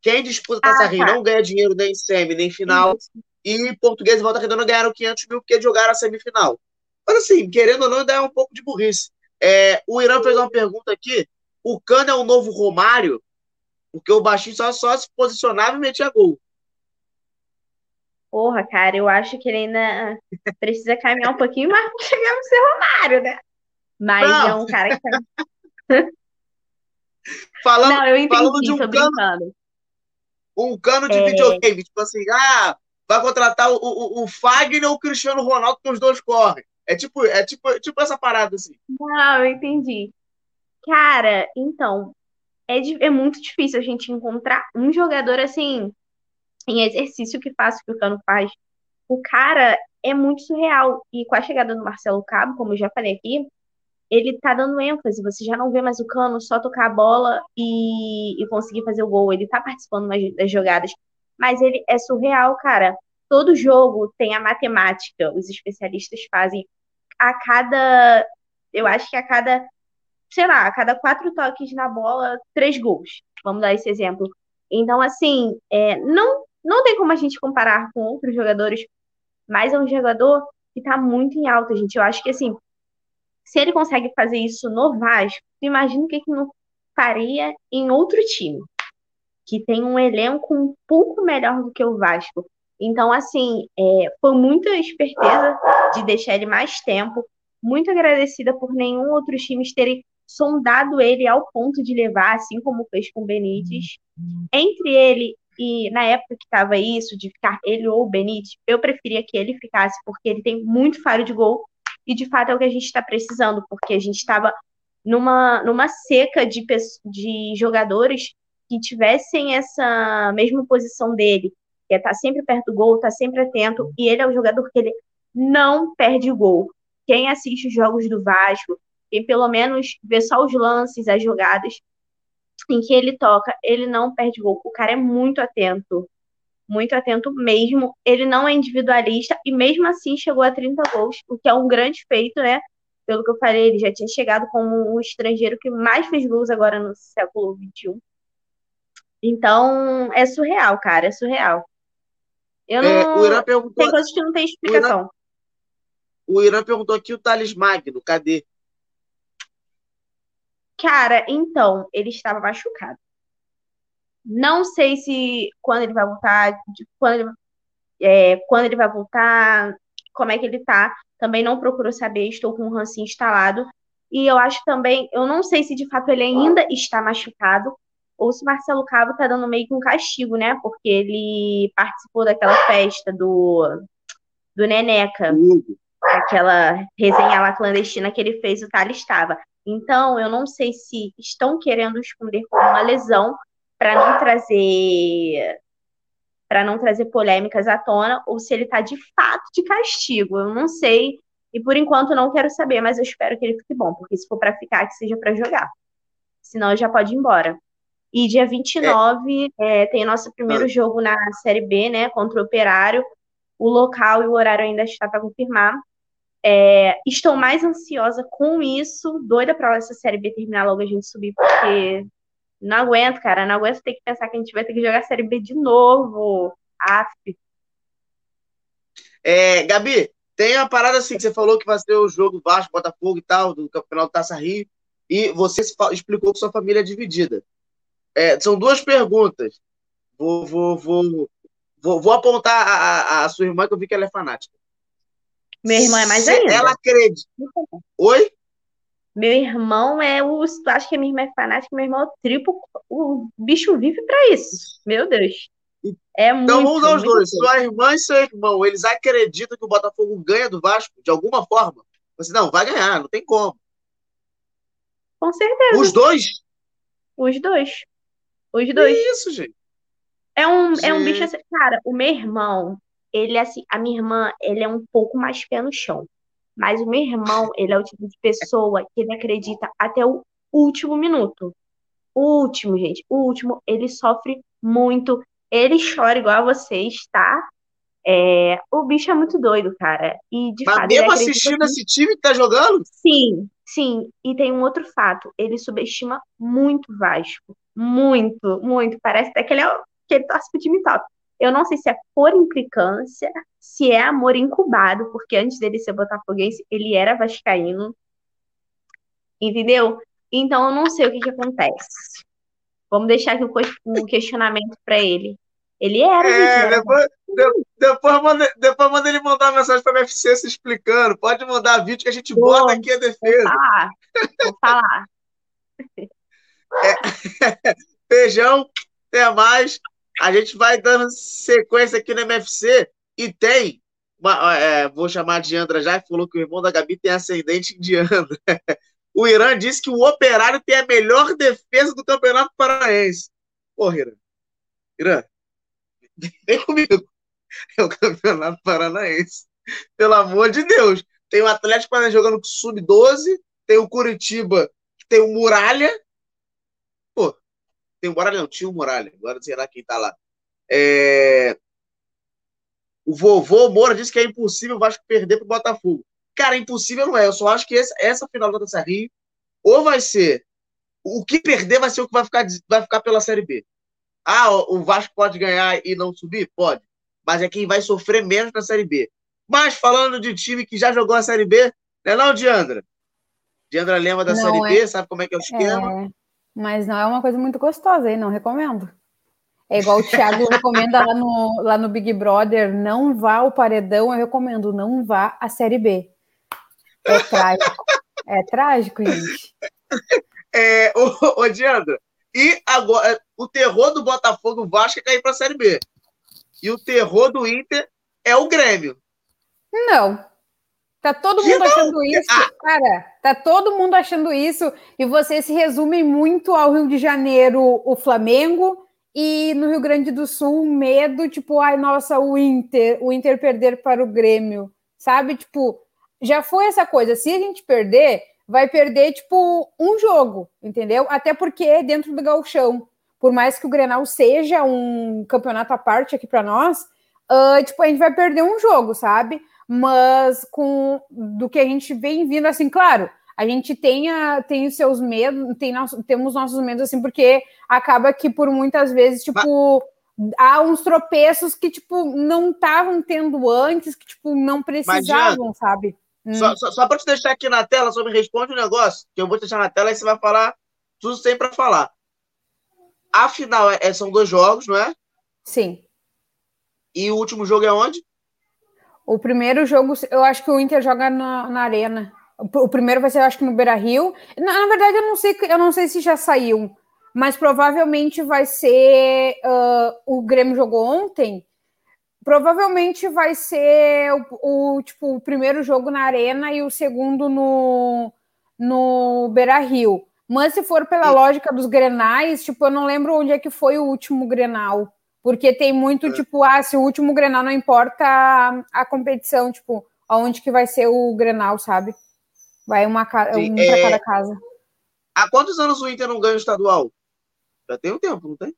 Quem disputa a Taça ah, Rio tá. não ganha dinheiro nem semi, nem final. Isso. E Português e Volta Redonda ganharam 500 mil porque jogaram a semifinal. Mas assim, querendo ou não, ainda é um pouco de burrice. É, o Irã fez uma pergunta aqui. O Cano é o novo Romário? Porque o baixinho só, só se posicionava e metia gol. Porra, cara, eu acho que ele ainda precisa caminhar um pouquinho mais para chegar no ser Romário, né? Mas Não. é um cara que tá. Falando, Não, eu falando entendi, de um cano, brincando. um cano de É. videogame. Tipo assim, ah, vai contratar o, o, o Fagner ou o Cristiano Ronaldo, que os dois correm. É tipo, é tipo, tipo essa parada assim. Não, eu entendi. Cara, então, é, é muito difícil a gente encontrar um jogador assim, em exercício que faça o que o Cano faz. O cara é muito surreal. E com a chegada do Marcelo Cabo, como eu já falei aqui, ele tá dando ênfase. Você já não vê mais o Cano só tocar a bola e, e conseguir fazer o gol. Ele tá participando mais das jogadas. Mas ele é surreal, cara. Todo jogo tem a matemática. Os especialistas fazem a cada. Eu acho que a cada. Sei lá, a cada quatro toques na bola, três gols. Vamos dar esse exemplo. Então, assim, é, não, não tem como a gente comparar com outros jogadores, mas é um jogador que tá muito em alta, gente. Eu acho que, assim, se ele consegue fazer isso no Vasco, imagina o que que não faria em outro time, que tem um elenco um pouco melhor do que o Vasco. Então, assim, é, foi muita esperteza de deixar ele mais tempo. Muito agradecida por nenhum outro time terem sondado ele ao ponto de levar, assim como fez com o Benítez. Entre ele e na época que estava isso, de ficar ele ou o Benítez, eu preferia que ele ficasse, porque ele tem muito faro de gol. E de fato é o que a gente está precisando, porque a gente estava numa, numa seca de, de jogadores que tivessem essa mesma posição dele, que é estar sempre perto do gol, estar sempre atento, e ele é o jogador que ele não perde gol. Quem assiste os jogos do Vasco, quem pelo menos vê só os lances, as jogadas em que ele toca, ele não perde gol. O cara é muito atento, muito atento mesmo. Ele não é individualista e mesmo assim chegou a 30 gols, o que é um grande feito, né? Pelo que eu falei, ele já tinha chegado como o estrangeiro que mais fez gols agora no século XXI. Então, é surreal, cara, é surreal. Eu É, não. o Irã perguntou, Tem coisas que não tem explicação. o Irã perguntou aqui o Thales Magno, cadê? Cara, então, ele estava machucado. Não sei se quando ele vai voltar, quando ele, é, quando ele vai voltar, como é que ele tá. Também não procuro saber, estou com o Hansi instalado. E eu acho também, eu não sei se de fato ele ainda está machucado, ou se Marcelo Cabo tá dando meio que um castigo, né? Porque ele participou daquela festa do, do Neneca aquela resenha lá clandestina que ele fez, o Thales estava. Então, eu não sei se estão querendo esconder como uma lesão para não trazer para não trazer polêmicas à tona ou se ele está de fato de castigo. Eu não sei e por enquanto não quero saber, mas eu espero que ele fique bom, porque se for para ficar, que seja para jogar. Senão já pode ir embora. E dia 29 é, tem nosso primeiro jogo na Série B, né, contra o Operário. O local e o horário ainda está para confirmar. É, estou mais ansiosa com isso, doida para essa Série B terminar logo a gente subir, porque não aguento, cara, não aguento ter que pensar que a gente vai ter que jogar a Série B de novo. Aff. É, Gabi, tem uma parada assim que você falou que vai ser o jogo Vasco, Botafogo e tal, do Campeonato Taça Rio, e você explicou que sua família é dividida. É, são duas perguntas. Vou, vou, vou, vou, vou apontar a, a, a sua irmã, que eu vi que ela é fanática. Meu irmão é mais ainda. Ela acredita. Oi? Meu irmão é o. Tu acha que a minha irmã é fanática? Meu irmão é o triplo. O bicho vive pra isso. Meu Deus. É muito. Então vamos dar os muito dois. Sua irmã e seu irmão, eles acreditam que o Botafogo ganha do Vasco de alguma forma? Você não, vai ganhar, não tem como. Com certeza. Os dois? Os dois. Os Que dois. isso, gente? É um, é um Gente. bicho assim. Cara, o meu irmão, ele é assim. A minha irmã, ele é um pouco mais pé no chão. Mas o meu irmão, ele é o tipo de pessoa que ele acredita até o último minuto. O último, gente. O último, ele sofre muito. Ele chora igual a vocês, tá? É, o bicho é muito doido, cara. E de Mas fato, mesmo assistindo que- esse time que tá jogando? Sim, sim. E tem um outro fato. Ele subestima muito o Vasco. Muito, muito. Parece até que ele, é, o- que ele torce pro time top. Eu não sei se é por implicância, se é amor incubado, porque antes dele ser botafoguense, ele era vascaíno. Entendeu? Então eu não sei o que, que acontece. Vamos deixar aqui um questionamento para ele. Ele era, É, depois, de- depois, manda, depois manda ele mandar uma mensagem para a UFC se explicando. Pode mandar vídeo que a gente Boa. bota aqui a Vou defesa. falar. Vou falar. Feijão, até mais. A gente vai dando sequência aqui no MFC e tem. uma- é, vou chamar de Andra já, falou que o irmão da Gabi tem ascendente indiano. O Irã disse que o Operário tem a melhor defesa do Campeonato Paranaense. Porra, Irã. Irã, vem comigo. É o Campeonato Paranaense. Pelo amor de Deus. Tem o Atlético Paranaense jogando com Sub-12, tem o Curitiba, tem o Muralha. Tem o Muralha, não, tinha o Muralha. Agora sei lá quem tá lá. É... O vovô Moura disse que é impossível o Vasco perder pro Botafogo. Cara, impossível não é. Eu só acho que esse- essa final da Taça Rio ou vai ser o que perder vai ser o que vai ficar, vai ficar pela Série B. Ah, o o Vasco pode ganhar e não subir? Pode. Mas é quem vai sofrer menos na Série B. Mas falando de time que já jogou a Série B, não é não, Diandra? Diandra lembra da Não, Série é. B, sabe como é que é o esquema? É, mas não é uma coisa muito gostosa, hein? Não recomendo. É igual o Thiago recomenda lá no, lá no Big Brother, não vá ao paredão, eu recomendo, não vá à Série B. É trágico. É trágico, gente. É, ô, ô, Diandra, e agora, o terror do Botafogo Vasco é cair pra Série B. E o terror do Inter é o Grêmio. Não. Tá todo mundo não? achando isso, Ah. cara. Tá todo mundo achando isso e vocês se resumem muito ao Rio de Janeiro, o Flamengo e no Rio Grande do Sul, um medo, tipo, ai, nossa, o Inter, o Inter perder para o Grêmio, sabe? Tipo, já foi essa coisa. Se a gente perder, vai perder, tipo, um jogo, entendeu? Até porque é dentro do gauchão, por mais que o Grenal seja um campeonato à parte aqui para nós, ah, tipo, a gente vai perder um jogo, sabe? Mas com do que a gente vem vindo, assim, claro, a gente tem, a, tem os seus medos, tem nosso, temos nossos medos, assim, porque acaba que por muitas vezes, tipo, há uns tropeços que, tipo, não estavam tendo antes, que, tipo, não precisavam, sabe? Hum. Só, só, só para te deixar aqui na tela, só me responde um negócio, que eu vou te deixar na tela e você vai falar tudo sem para falar. Afinal, é, são dois jogos, não é? Sim. E o último jogo é onde? O primeiro jogo, eu acho que o Inter joga na, na Arena. O, o primeiro vai ser, eu acho que no Beira Rio. Na, na, verdade, eu não sei, eu não sei se já saiu, mas provavelmente vai ser. Uh, o Grêmio jogou ontem. Provavelmente vai ser o, o, tipo, o primeiro jogo na Arena e o segundo no, no Beira Rio. Mas se for pela lógica dos grenais, tipo, eu não lembro onde é que foi o último grenal. Porque tem muito, tipo, ah, se o último Grenal não importa a, a competição, tipo, aonde que vai ser o Grenal, sabe? Vai uma, Sim, um para é... cada casa. Há quantos anos o Inter não ganha o estadual? Já tem um tempo, não tem?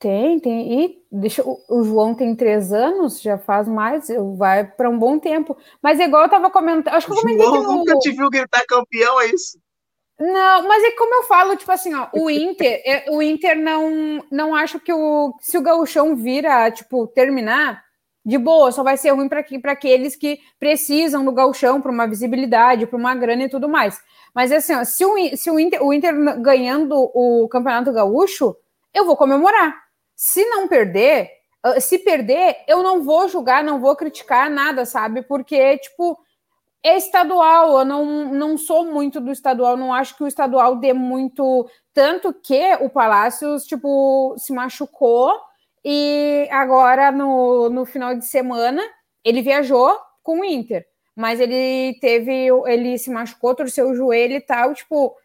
Tem, tem. E deixa, o, o João tem três anos, já faz mais, vai para um bom tempo. Mas igual eu tava comentando, acho que eu comentei João que no... nunca te viu gritar campeão, é isso? Não, mas é como eu falo, tipo assim, ó, o Inter, o Inter não, não acho que o se o gauchão vira, tipo, terminar, de boa, só vai ser ruim para aqueles que precisam do gauchão para uma visibilidade, para uma grana e tudo mais. Mas assim, ó, se, o, se o, Inter, o Inter ganhando o Campeonato Gaúcho, eu vou comemorar. Se não perder, se perder, eu não vou julgar, não vou criticar nada, sabe? Porque, tipo, é estadual, eu não, não sou muito do estadual, não acho que o estadual dê muito. Tanto que o Palácios, tipo, se machucou e agora no, no final de semana ele viajou com o Inter, mas ele teve, ele se machucou, torceu o joelho e tal, tipo.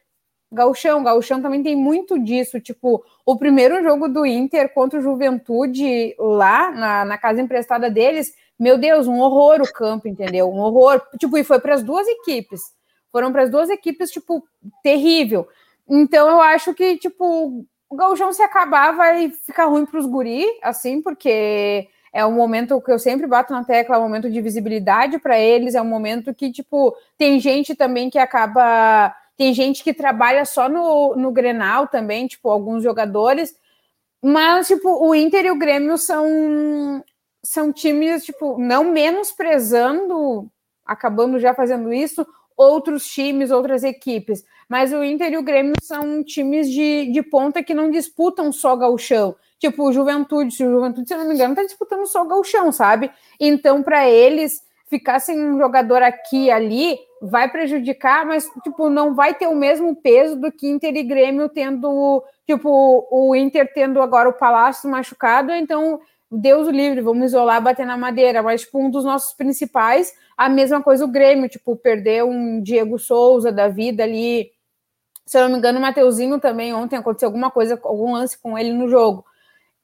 Gauchão, Gauchão também tem muito disso, tipo, o primeiro jogo do Inter contra o Juventude lá na, na casa emprestada deles, meu Deus, um horror o campo, entendeu? Um horror. Tipo, e foi para as duas equipes. Foram para as duas equipes, tipo, terrível. Então eu acho que, tipo, o Gauchão se acabar vai ficar ruim para os guri, assim, porque é um momento que eu sempre bato na tecla, é um momento de visibilidade para eles, é um momento que, tipo, tem gente também que acaba. Tem gente que trabalha só no, no Grenal também, tipo, alguns jogadores. Mas, tipo, o Inter e o Grêmio são são times, tipo, não menosprezando, acabando já fazendo isso, outros times, outras equipes. Mas o Inter e o Grêmio são times de, de ponta que não disputam só gauchão. Tipo, o Juventude, se o Juventude, se não me engano, tá disputando só gauchão, sabe? Então, para eles, ficar sem um jogador aqui e ali vai prejudicar, mas, tipo, não vai ter o mesmo peso do que Inter e Grêmio tendo, tipo, o Inter tendo agora o Palácio machucado, então Deus o livre, vamos isolar, bater na madeira, mas tipo, um dos nossos principais, a mesma coisa o Grêmio, tipo, perder um Diego Souza da vida ali, se eu não me engano, o Mateuzinho também, ontem aconteceu alguma coisa, algum lance com ele no jogo.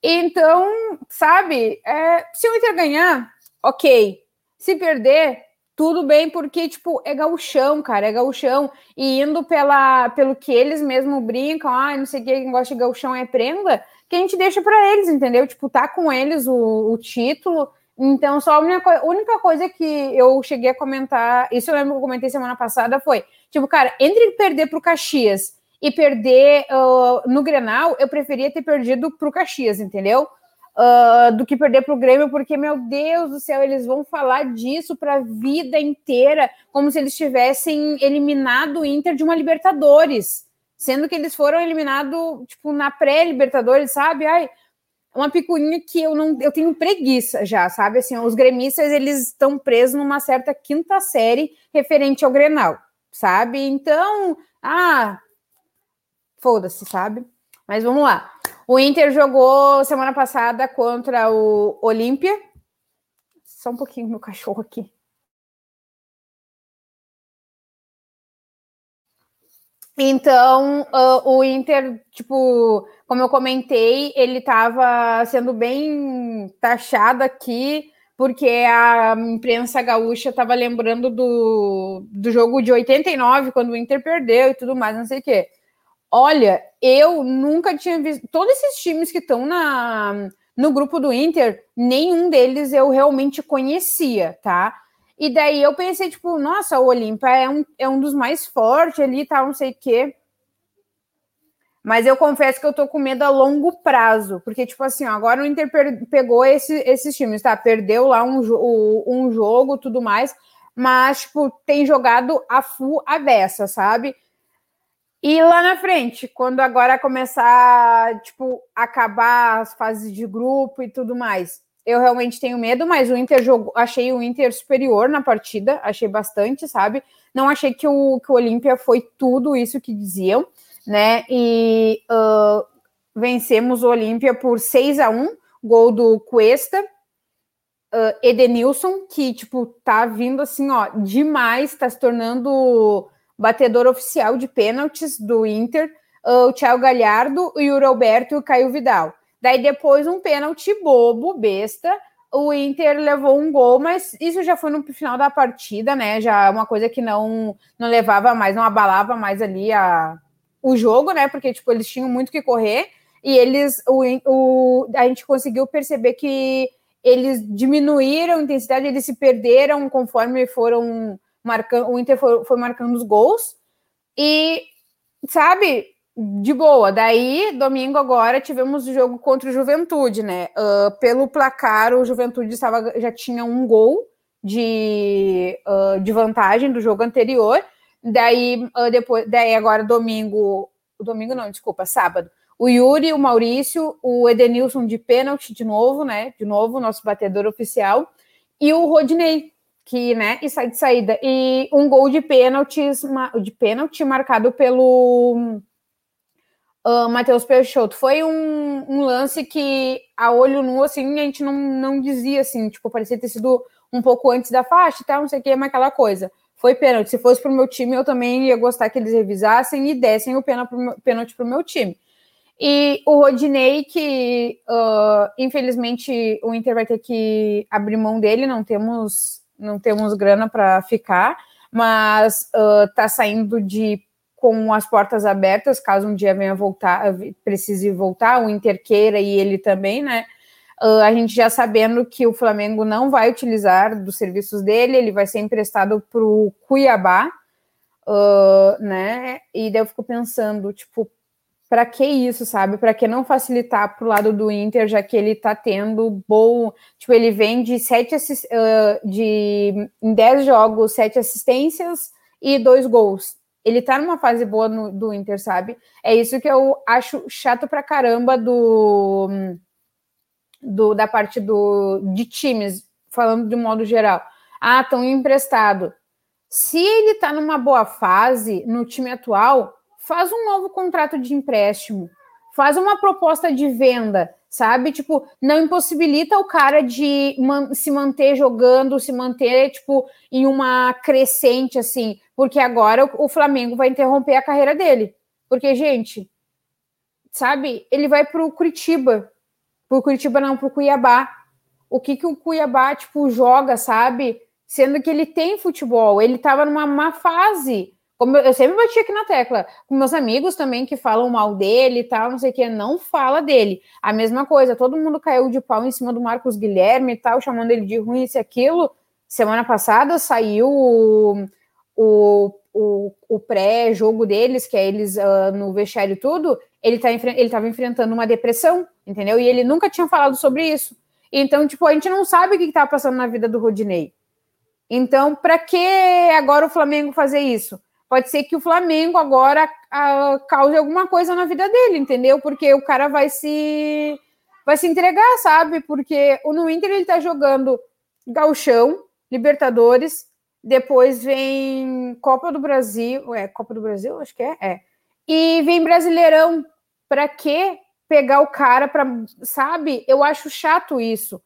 Então, sabe, é, se o Inter ganhar, ok. Se perder, tudo bem, porque, tipo, é gauchão, cara, é gauchão. E indo pela, pelo que eles mesmo brincam, ah, não sei o que, quem gosta de gauchão é prenda, que a gente deixa para eles, entendeu? Tipo, tá com eles o, o título. Então, só a única, única coisa que eu cheguei a comentar, isso eu lembro que eu comentei semana passada, foi, tipo, cara, entre perder pro Caxias e perder uh, no Grenal, eu preferia ter perdido pro Caxias, entendeu? Uh, do que perder pro Grêmio, porque, meu Deus do céu, eles vão falar disso para a vida inteira, como se eles tivessem eliminado o Inter de uma Libertadores sendo que eles foram eliminados, tipo, na pré-Libertadores, sabe? Ai, uma picuinha que eu não, eu tenho preguiça já, sabe? Assim, os gremistas, eles estão presos numa certa quinta série referente ao Grenal, sabe? Então, ah, foda-se, sabe? Mas vamos lá. O Inter jogou semana passada contra o Olímpia. Só um pouquinho meu cachorro aqui. Então, uh, o Inter, tipo, como eu comentei, ele estava sendo bem taxado aqui, porque a imprensa gaúcha estava lembrando do, do jogo de 89, quando o Inter perdeu e tudo mais, não sei o quê. Olha, eu nunca tinha visto. Todos esses times que estão na no grupo do Inter, nenhum deles eu realmente conhecia, tá? E daí eu pensei, tipo, nossa, o Olímpia é um, é um dos mais fortes ali, tal, não sei o quê. Mas eu confesso que eu tô com medo a longo prazo, porque, tipo assim, agora o Inter pegou esse, esses times, tá? Perdeu lá um, um jogo tudo mais, mas, tipo, tem jogado a full a dessa, sabe? E lá na frente, quando agora começar, tipo, acabar as fases de grupo e tudo mais, eu realmente tenho medo, mas o Inter jogou, achei o Inter superior na partida, achei bastante, sabe? Não achei que o, que o Olímpia foi tudo isso que diziam, né? E uh, vencemos o Olímpia por 6 a 1 gol do Cuesta, uh, Edenilson, que, tipo, tá vindo assim, ó, demais, tá se tornando batedor oficial de pênaltis do Inter, uh, o Thiago Galhardo, o Yuri Alberto e o Caio Vidal. Daí depois um pênalti bobo, besta. O Inter levou um gol, mas isso já foi no final da partida, né? Já é uma coisa que não não levava mais, não abalava mais ali a, o jogo, né? Porque tipo eles tinham muito que correr e eles o, o a gente conseguiu perceber que eles diminuíram a intensidade, eles se perderam conforme foram marcando, o Inter foi, foi marcando os gols. E sabe, de boa. Daí, domingo agora, tivemos o jogo contra o Juventude, né? Uh, pelo placar, o Juventude estava, já tinha um gol de, uh, de vantagem do jogo anterior. Daí, uh, depois, daí agora domingo, domingo não, desculpa, sábado. O Yuri, o Maurício, o Edenilson de pênalti de novo, né? De novo, nosso batedor oficial. E o Rodney, que, né, e sai de saída. E um gol de pênaltis, de pênalti marcado pelo uh, Matheus Peixoto. Foi um, um, lance que, a olho nu, assim, a gente não, não dizia, assim, tipo, parecia ter sido um pouco antes da faixa e tal, não sei o que, mas aquela coisa. Foi pênalti. Se fosse pro meu time, eu também ia gostar que eles revisassem e dessem o pênalti pro meu time. E o Rodinei, que uh, infelizmente o Inter vai ter que abrir mão dele, não temos, não temos grana para ficar, mas uh, tá saindo de com as portas abertas, caso um dia venha voltar, precise voltar, o Inter queira e ele também, né? Uh, a gente já sabendo que o Flamengo não vai utilizar dos serviços dele, ele vai ser emprestado para o Cuiabá, uh, né? E daí eu fico pensando, tipo, para que isso, sabe? Para que não facilitar para o lado do Inter, já que ele está tendo bom. Tipo, ele vem de sete uh, de em dez jogos, sete assistências e dois gols. Ele tá numa fase boa no, do Inter, sabe? É isso que eu acho chato pra caramba do, do da parte do, de times, falando de modo geral. Ah, estão emprestado. Se ele tá numa boa fase no time atual, faz um novo contrato de empréstimo, faz uma proposta de venda, sabe? Tipo, não impossibilita o cara de man se manter jogando, se manter, tipo, em uma crescente, assim, porque agora o, o Flamengo vai interromper a carreira dele. Porque, gente, sabe, ele vai pro Curitiba, pro Curitiba não, pro Cuiabá. O que que o Cuiabá, tipo, joga, sabe? Sendo que ele tem futebol, ele tava numa má fase, como eu, sempre bati aqui na tecla, com meus amigos também que falam mal dele e tal, não sei o que, não fala dele. A mesma coisa, todo mundo caiu de pau em cima do Marcos Guilherme e tal, chamando ele de ruim, isso e aquilo. Semana passada saiu o, o, o, o pré-jogo deles, que é eles uh, no vestiário e tudo, ele tá, ele tava enfrentando uma depressão, entendeu? E ele nunca tinha falado sobre isso. Então, tipo, a gente não sabe o que, que tá passando na vida do Rodinei. Então, para que agora o Flamengo fazer isso? Pode ser que o Flamengo agora uh, cause alguma coisa na vida dele, entendeu? Porque o cara vai se vai se entregar, sabe? Porque o no Inter ele tá jogando Gauchão, Libertadores, depois vem Copa do Brasil, é Copa do Brasil, acho que é, é. E vem Brasileirão. Para que pegar o cara para, sabe? Eu acho chato isso.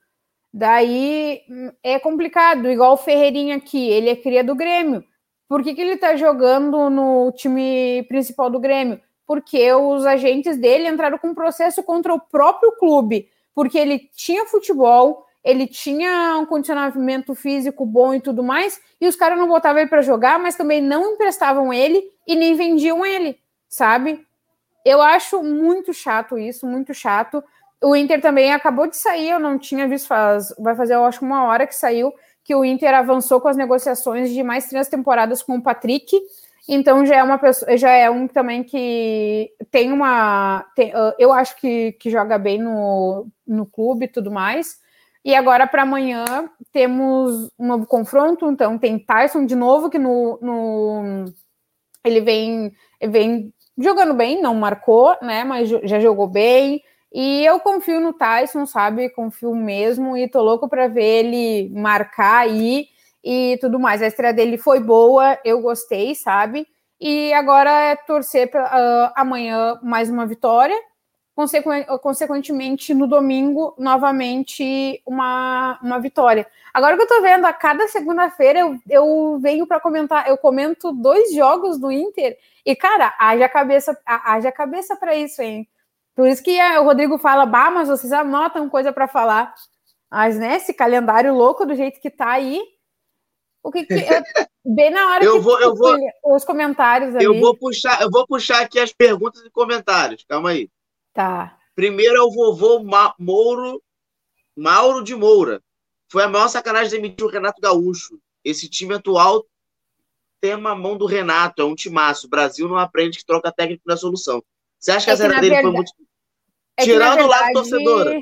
Daí hum, é complicado, igual o Ferreirinha aqui, ele é cria do Grêmio por que, que ele está jogando no time principal do Grêmio? Porque os agentes dele entraram com processo contra o próprio clube, porque ele tinha futebol, ele tinha um condicionamento físico bom e tudo mais, e os caras não botavam ele para jogar, mas também não emprestavam ele e nem vendiam ele, sabe? Eu acho muito chato isso, muito chato. O Inter também acabou de sair, eu não tinha visto, faz, vai fazer, eu acho, uma hora que saiu que o Inter avançou com as negociações de mais três temporadas com o Patrick. Então já é uma pessoa, já é um também que tem uma, tem, uh, eu acho que, que joga bem no, no clube e tudo mais. E agora para amanhã temos um novo confronto, então tem Tyson de novo que no, no ele vem vem jogando bem, não marcou, né, mas já jogou bem. E eu confio no Tyson, sabe? Confio mesmo e tô louco para ver ele marcar aí e tudo mais. A estreia dele foi boa, eu gostei, sabe? E agora é torcer para uh, amanhã mais uma vitória. consequentemente, no domingo, novamente uma, uma vitória. Agora que eu tô vendo, a cada segunda-feira eu, eu venho para comentar, eu comento dois jogos do Inter e, cara, haja cabeça, haja cabeça para isso, hein? Por isso que o Rodrigo fala, bah, mas vocês anotam coisa para falar. Mas, né, esse calendário louco do jeito que tá aí, o que, que bem na hora eu que vou, eu vou, os comentários ali. Eu vou puxar, eu vou puxar aqui as perguntas e comentários. Calma aí. Tá. Primeiro é o vovô Ma Mouro, Mauro de Moura. Foi a maior sacanagem demitir o Renato Gaúcho. Esse time atual tem uma mão do Renato, é um timaço. O Brasil não aprende que troca técnico na solução. Você acha que é a zero dele verdade... foi muito. É Tirando verdade... o lado torcedora.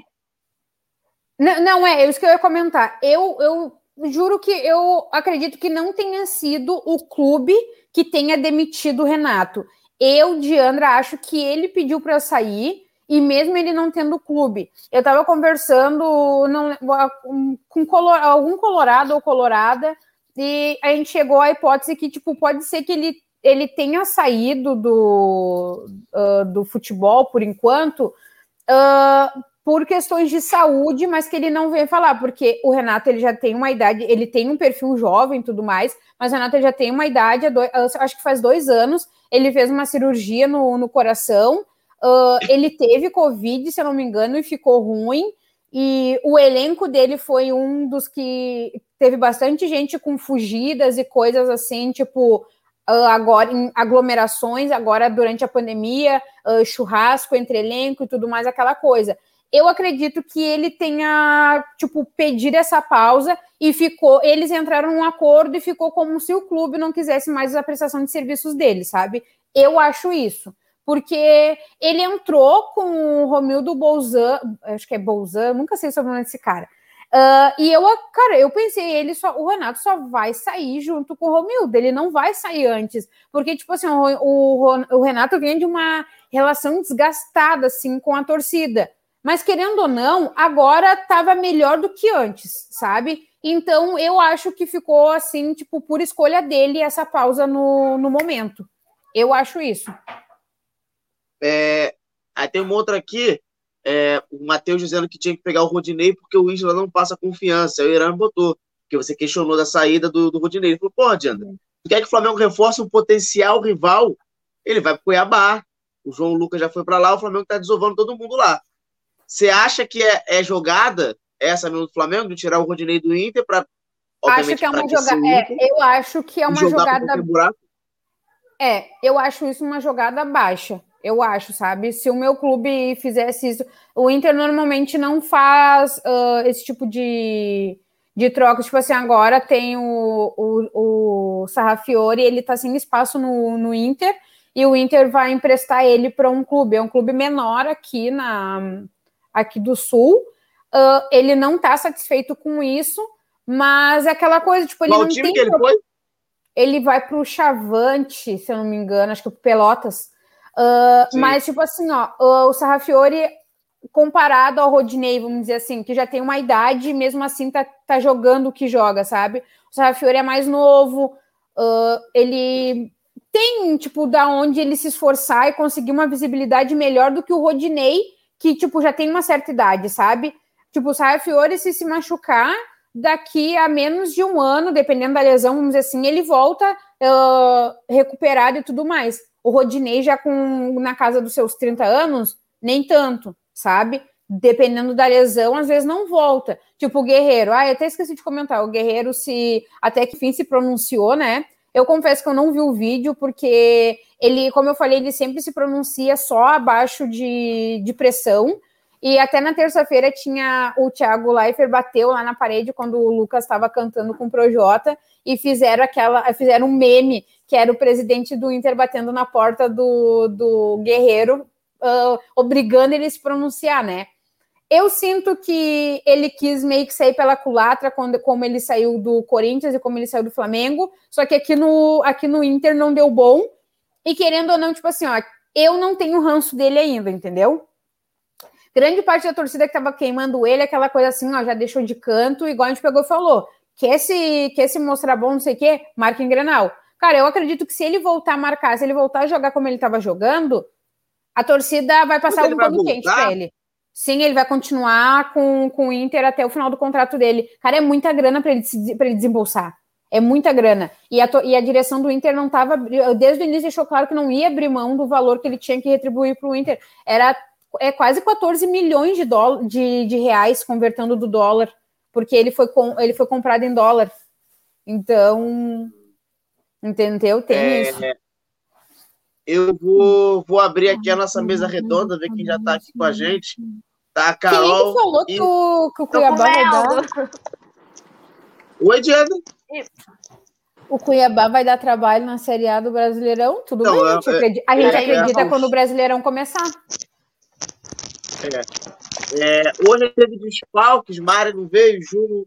Não, não, é, é isso que eu ia comentar. Eu, eu juro que eu acredito que não tenha sido o clube que tenha demitido o Renato. Eu, Diandra, acho que ele pediu para sair e mesmo ele não tendo clube. Eu estava conversando não, com color, algum colorado ou colorada e a gente chegou à hipótese que tipo pode ser que ele ele tenha saído do, uh, do futebol por enquanto uh, por questões de saúde, mas que ele não veio falar, porque o Renato ele já tem uma idade, ele tem um perfil jovem e tudo mais, mas o Renato já tem uma idade, acho que faz dois anos, ele fez uma cirurgia no, no coração, uh, ele teve Covid, se eu não me engano, e ficou ruim, e o elenco dele foi um dos que teve bastante gente com fugidas e coisas assim, tipo, agora em aglomerações, agora durante a pandemia, uh, churrasco entre elenco e tudo mais, aquela coisa. Eu acredito que ele tenha, tipo, pedido essa pausa e ficou. Eles entraram num acordo e ficou como se o clube não quisesse mais a prestação de serviços dele, sabe? Eu acho isso. Porque ele entrou com o Romildo Bolzan, acho que é Bolzan, nunca sei sobre o nome desse cara. Uh, e eu, cara, eu pensei, ele só, o Renato só vai sair junto com o Romildo, ele não vai sair antes, porque, tipo assim, o, o, o Renato vem de uma relação desgastada, assim, com a torcida, mas querendo ou não, agora estava melhor do que antes, sabe? Então, eu acho que ficou, assim, tipo, por escolha dele essa pausa no, no momento. Eu acho isso. É, aí tem uma outra aqui, é, o Matheus dizendo que tinha que pegar o Rodinei porque o Isla não passa confiança. Aí o Irã botou, porque você questionou da saída do, do Rodinei. Ele falou, pô, Diandra, tu quer que o Flamengo reforce um potencial rival? Ele vai pro Cuiabá. O João Lucas já foi para lá, o Flamengo tá desovando todo mundo lá. Você acha que é, é, jogada essa mesmo do Flamengo, de tirar o Rodinei do Inter para Acho que é uma jogada. É, eu acho que é uma jogada. É, eu acho isso uma jogada baixa. Eu acho, sabe? Se o meu clube fizesse isso, o Inter normalmente não faz uh, esse tipo de, de troca. Tipo assim, agora tem o, o, o Sarrafiore, ele tá sem espaço no, no Inter, e o Inter vai emprestar ele para um clube. É um clube menor aqui, na, aqui do Sul. Uh, ele não tá satisfeito com isso, mas é aquela coisa, tipo, ele Qual não time tem. que ele foi? Ele vai para o Chavante, se eu não me engano, acho que o Pelotas. Uh, mas, tipo assim, ó, o Sarrafiore, comparado ao Rodinei, vamos dizer assim, que já tem uma idade, mesmo assim tá, tá jogando o que joga, sabe? O Sarrafiore é mais novo, uh, ele tem, tipo, da onde ele se esforçar e conseguir uma visibilidade melhor do que o Rodinei, que, tipo, já tem uma certa idade, sabe? Tipo, o Sarrafiore, se se machucar, daqui a menos de um ano, dependendo da lesão, vamos dizer assim, ele volta uh, recuperado e tudo mais. O Rodinei já com na casa dos seus 30 anos, nem tanto, sabe? Dependendo da lesão, às vezes não volta. Tipo o Guerreiro. Ah, eu até esqueci de comentar. O Guerreiro se até que fim se pronunciou, né? Eu confesso que eu não vi o vídeo, porque ele, como eu falei, ele sempre se pronuncia só abaixo de, de pressão. E até na terça-feira tinha o Thiago Leifert bateu lá na parede quando o Lucas estava cantando com o Projota e fizeram aquela, fizeram um meme que era o presidente do Inter batendo na porta do, do Guerreiro, uh, obrigando ele a se pronunciar, né? Eu sinto que ele quis meio que sair pela culatra quando, como ele saiu do Corinthians e como ele saiu do Flamengo, só que aqui no, aqui no Inter não deu bom. E querendo ou não, tipo assim, ó, eu não tenho ranço dele ainda, entendeu? Grande parte da torcida que tava queimando ele, aquela coisa assim, ó, já deixou de canto, igual a gente pegou e falou. Quer se, quer se mostrar bom, não sei o quê, marca em Grenal. Cara, eu acredito que se ele voltar a marcar, se ele voltar a jogar como ele estava jogando, a torcida vai passar um pano quente para ele. Sim, ele vai continuar com, com o Inter até o final do contrato dele. Cara, é muita grana para ele, ele desembolsar. É muita grana. E a, e a direção do Inter não estava. Desde o início deixou claro que não ia abrir mão do valor que ele tinha que retribuir para o Inter. Era é quase 14 milhões de, dólar, de, de reais convertendo do dólar, porque ele foi, com, ele foi comprado em dólar. Então, Entendeu? Tem é, isso. Eu vou, vou abrir aqui a nossa mesa redonda, ver quem já está aqui com a gente. Tá a Carol. Quem falou e... que, o, que o Cuiabá vai dar? Oi, Diana. O Cuiabá vai dar trabalho na Série A do Brasileirão? Tudo Não, bem, a gente é, acredita, a gente é, acredita é, quando o Brasileirão começar. É, hoje teve desfalques, Mário não veio, Júnior,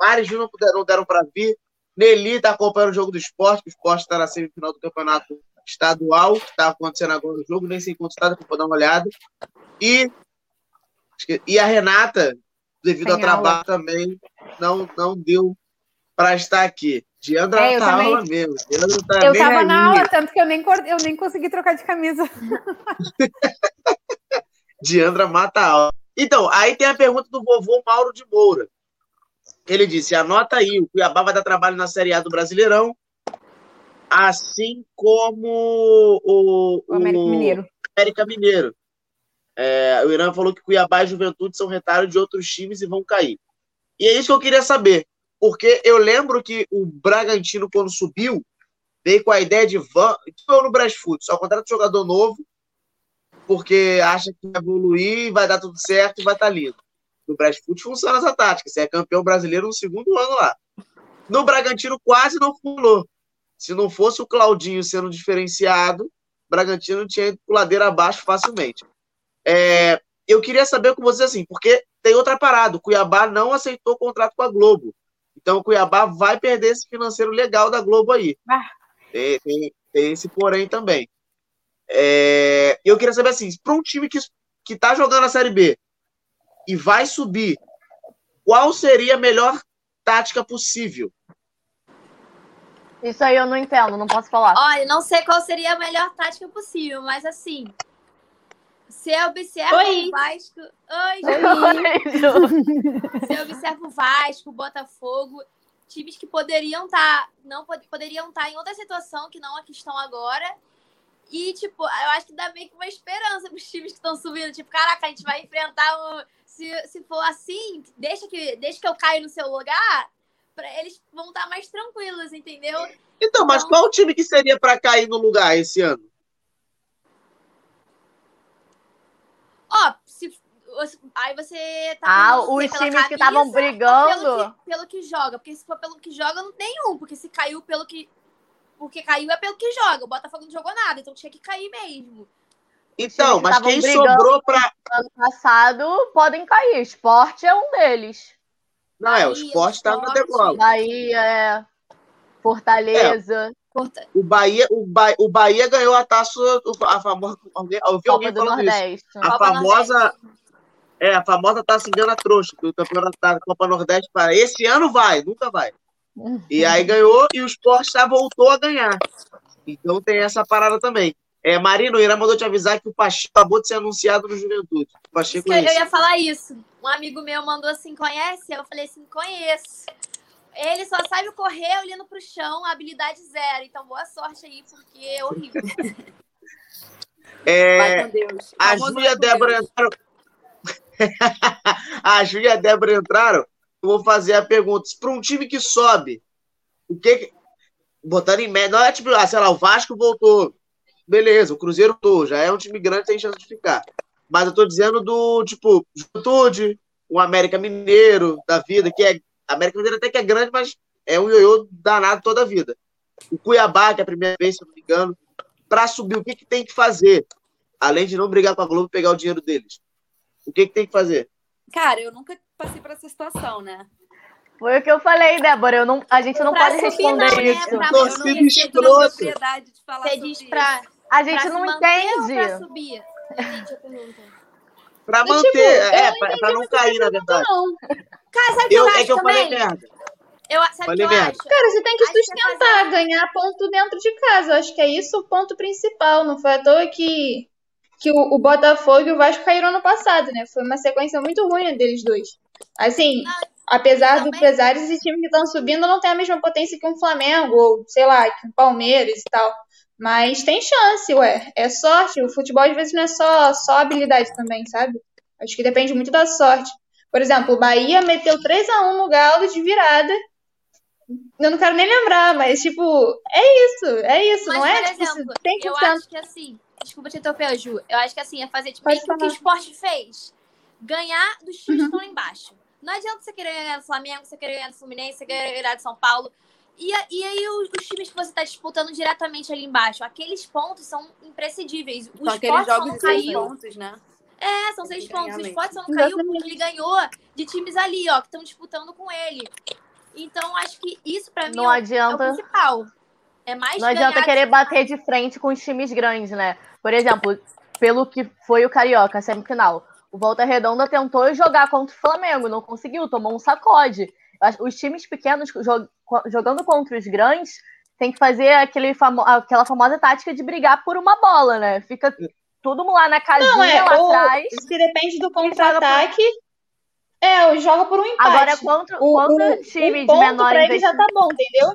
Mário e Júnior não deram, deram para vir. Nelly está acompanhando o jogo do esporte, o esporte está na semifinal do campeonato estadual, que está acontecendo agora o jogo, nem sei quanto está, para dar uma olhada. E, e a Renata, devido ao trabalho também, não, não deu para estar aqui. Diandra é, tá aula mesmo. Tá eu estava na aula, tanto que eu nem, eu nem consegui trocar de camisa. Diandra mata a aula. Então, aí tem a pergunta do vovô Mauro de Moura. Ele disse: anota aí, o Cuiabá vai dar trabalho na Série A do Brasileirão, assim como o, o América Mineiro. América Mineiro. É, o Irã falou que Cuiabá e Juventude são retalho de outros times e vão cair. E é isso que eu queria saber, porque eu lembro que o Bragantino, quando subiu, veio com a ideia de van, foi no Brasfoot, só contrata jogador novo, porque acha que vai evoluir, vai dar tudo certo e vai estar tá lindo. No Brasfoot funciona essa tática. Você é campeão brasileiro no segundo ano lá. No Bragantino quase não funcionou. Se não fosse o Claudinho sendo diferenciado, Bragantino tinha ido ladeira abaixo facilmente. É, eu queria saber com você assim, porque tem outra parada. O Cuiabá não aceitou o contrato com a Globo. Então o Cuiabá vai perder esse financeiro legal da Globo aí. Ah. Tem, tem- tem esse porém também. É, eu queria saber assim, para um time que, que tá jogando a Série B e vai subir, qual seria a melhor tática possível? Isso aí eu não entendo, não posso falar. Olha, não sei qual seria a melhor tática possível, mas assim. Se eu observo Oi. o Vasco. Oi, Oi. Se eu observo o Vasco, o Botafogo, times que poderiam estar. não pod- poderiam estar em outra situação que não a que estão agora. E, tipo, eu acho que dá meio que uma esperança pros times que estão subindo. Tipo, caraca, a gente vai enfrentar um. Se, se for assim, deixa que, deixa que eu caio no seu lugar, pra, eles vão estar mais tranquilos, entendeu? Então, mas Então- qual o time que seria para cair no lugar esse ano? Ó, se. Aí você tá. Ah, os times que estavam brigando. Pelo que, pelo que joga. Porque se for pelo que joga, não tem um. Porque se caiu pelo que. Porque caiu é pelo que joga. O Botafogo não jogou nada, então tinha que cair mesmo. Então, mas quem sobrou para. Ano passado podem cair. Esporte é um deles. Não, é, o Bahia, esporte tá na degola. Bahia, é, Fortaleza, Porta- O Bahia, o, ba... o Bahia ganhou a taça, a famosa. Alguém, eu vi Copa alguém do falando isso. Nordeste. A Copa famosa. É, a famosa taça engana trouxa, que o campeonato da Copa Nordeste para esse ano vai, nunca vai. E aí ganhou e o esporte já voltou a ganhar. Então tem essa parada também. É, Marino, o Irã mandou te avisar que o Pacheco acabou de ser anunciado no Juventude. O Pacheco é eu, esse. ia falar isso. Um amigo meu mandou assim, conhece? Eu falei assim, conheço. Ele só sabe correr olhando pro chão, habilidade zero. Então, boa sorte aí, porque é horrível. É, Vai com Deus. a Ju e a Débora entraram. a Ju e a Débora entraram. Vou fazer a pergunta. Para um time que sobe, o que. Botando em média. Não é tipo, ah, sei lá, o Vasco voltou. Beleza, o Cruzeiro voltou. Já é um time grande, tem chance de ficar. Mas eu tô dizendo do, tipo, Juventude, o América Mineiro da vida, que é. América Mineiro até que é grande, mas é um ioiô danado toda a vida. O Cuiabá, que é a primeira vez, se eu não me engano. Para subir, o que, que tem que fazer? Além de não brigar com a Globo e pegar o dinheiro deles. O que, que tem que fazer? Cara, eu nunca passei por essa situação, né? Foi o que eu falei, Débora. Eu não, a gente não Pra pode responder não, né? isso. Pra- Torcida eu não na escrota. propriedade de falar Você diz isso. pra, A gente pra não entende. pra subir? Não entendi a pergunta. Pra manter, tipo, eu é, não pra, pra não cair, na verdade. Não. Cara, sabe o que Eu, eu, é acho que eu falei também? merda. Eu, sabe o que Falei eu merda. acho? Cara, você tem que Acho que é sustentar, ganhar ponto dentro de casa. Eu acho que é isso o ponto principal. Não foi à toa que, que o, o Botafogo e o Vasco caíram ano passado, né? Foi uma sequência muito ruim deles dois. Assim, apesar do também- pesar, esses times que estão subindo não têm a mesma potência que um Flamengo, ou sei lá, que um Palmeiras e tal. Mas tem chance, ué. É sorte. O futebol às vezes não é só, só habilidade também, sabe? Acho que depende muito da sorte. Por exemplo, o Bahia meteu 3 a 1 no Galo de virada. Eu não quero nem lembrar, mas tipo, é isso, é isso, Mas, não é? por Tipo, exemplo, tem eu 100%. acho que assim, desculpa te interromper, Ju, eu acho que assim, é fazer tipo, meio que o que o esporte fez. Ganhar dos times Uhum. que estão lá embaixo. Não adianta você querer ganhar do Flamengo, você querer ganhar do Fluminense, você querer ganhar do São Paulo. E, e aí os, os times que você está disputando diretamente ali embaixo, aqueles pontos são imprescindíveis. O São aqueles esporte só jogos não de seis caiu. pontos, né? É, são seis pontos. ganhar O esporte só não caiu porque ele ganhou de times ali, ó, que estão disputando com ele. Então, acho que isso pra mim Não é o- é o adianta. principal. É mais Não adianta querer bater de frente com os times grandes, né? Por exemplo, pelo que foi o Carioca, semifinal. O Volta Redonda tentou jogar contra o Flamengo, não conseguiu, tomou um sacode. Os times pequenos jo- jogando contra os grandes tem que fazer aquele famo- aquela famosa tática de brigar por uma bola, né? Fica todo mundo lá na casinha, Não, é, lá ou atrás. se depende do contra-ataque. É, joga por um empate. Agora, contra, o, contra o, time um de menor pra ele já tá bom, entendeu?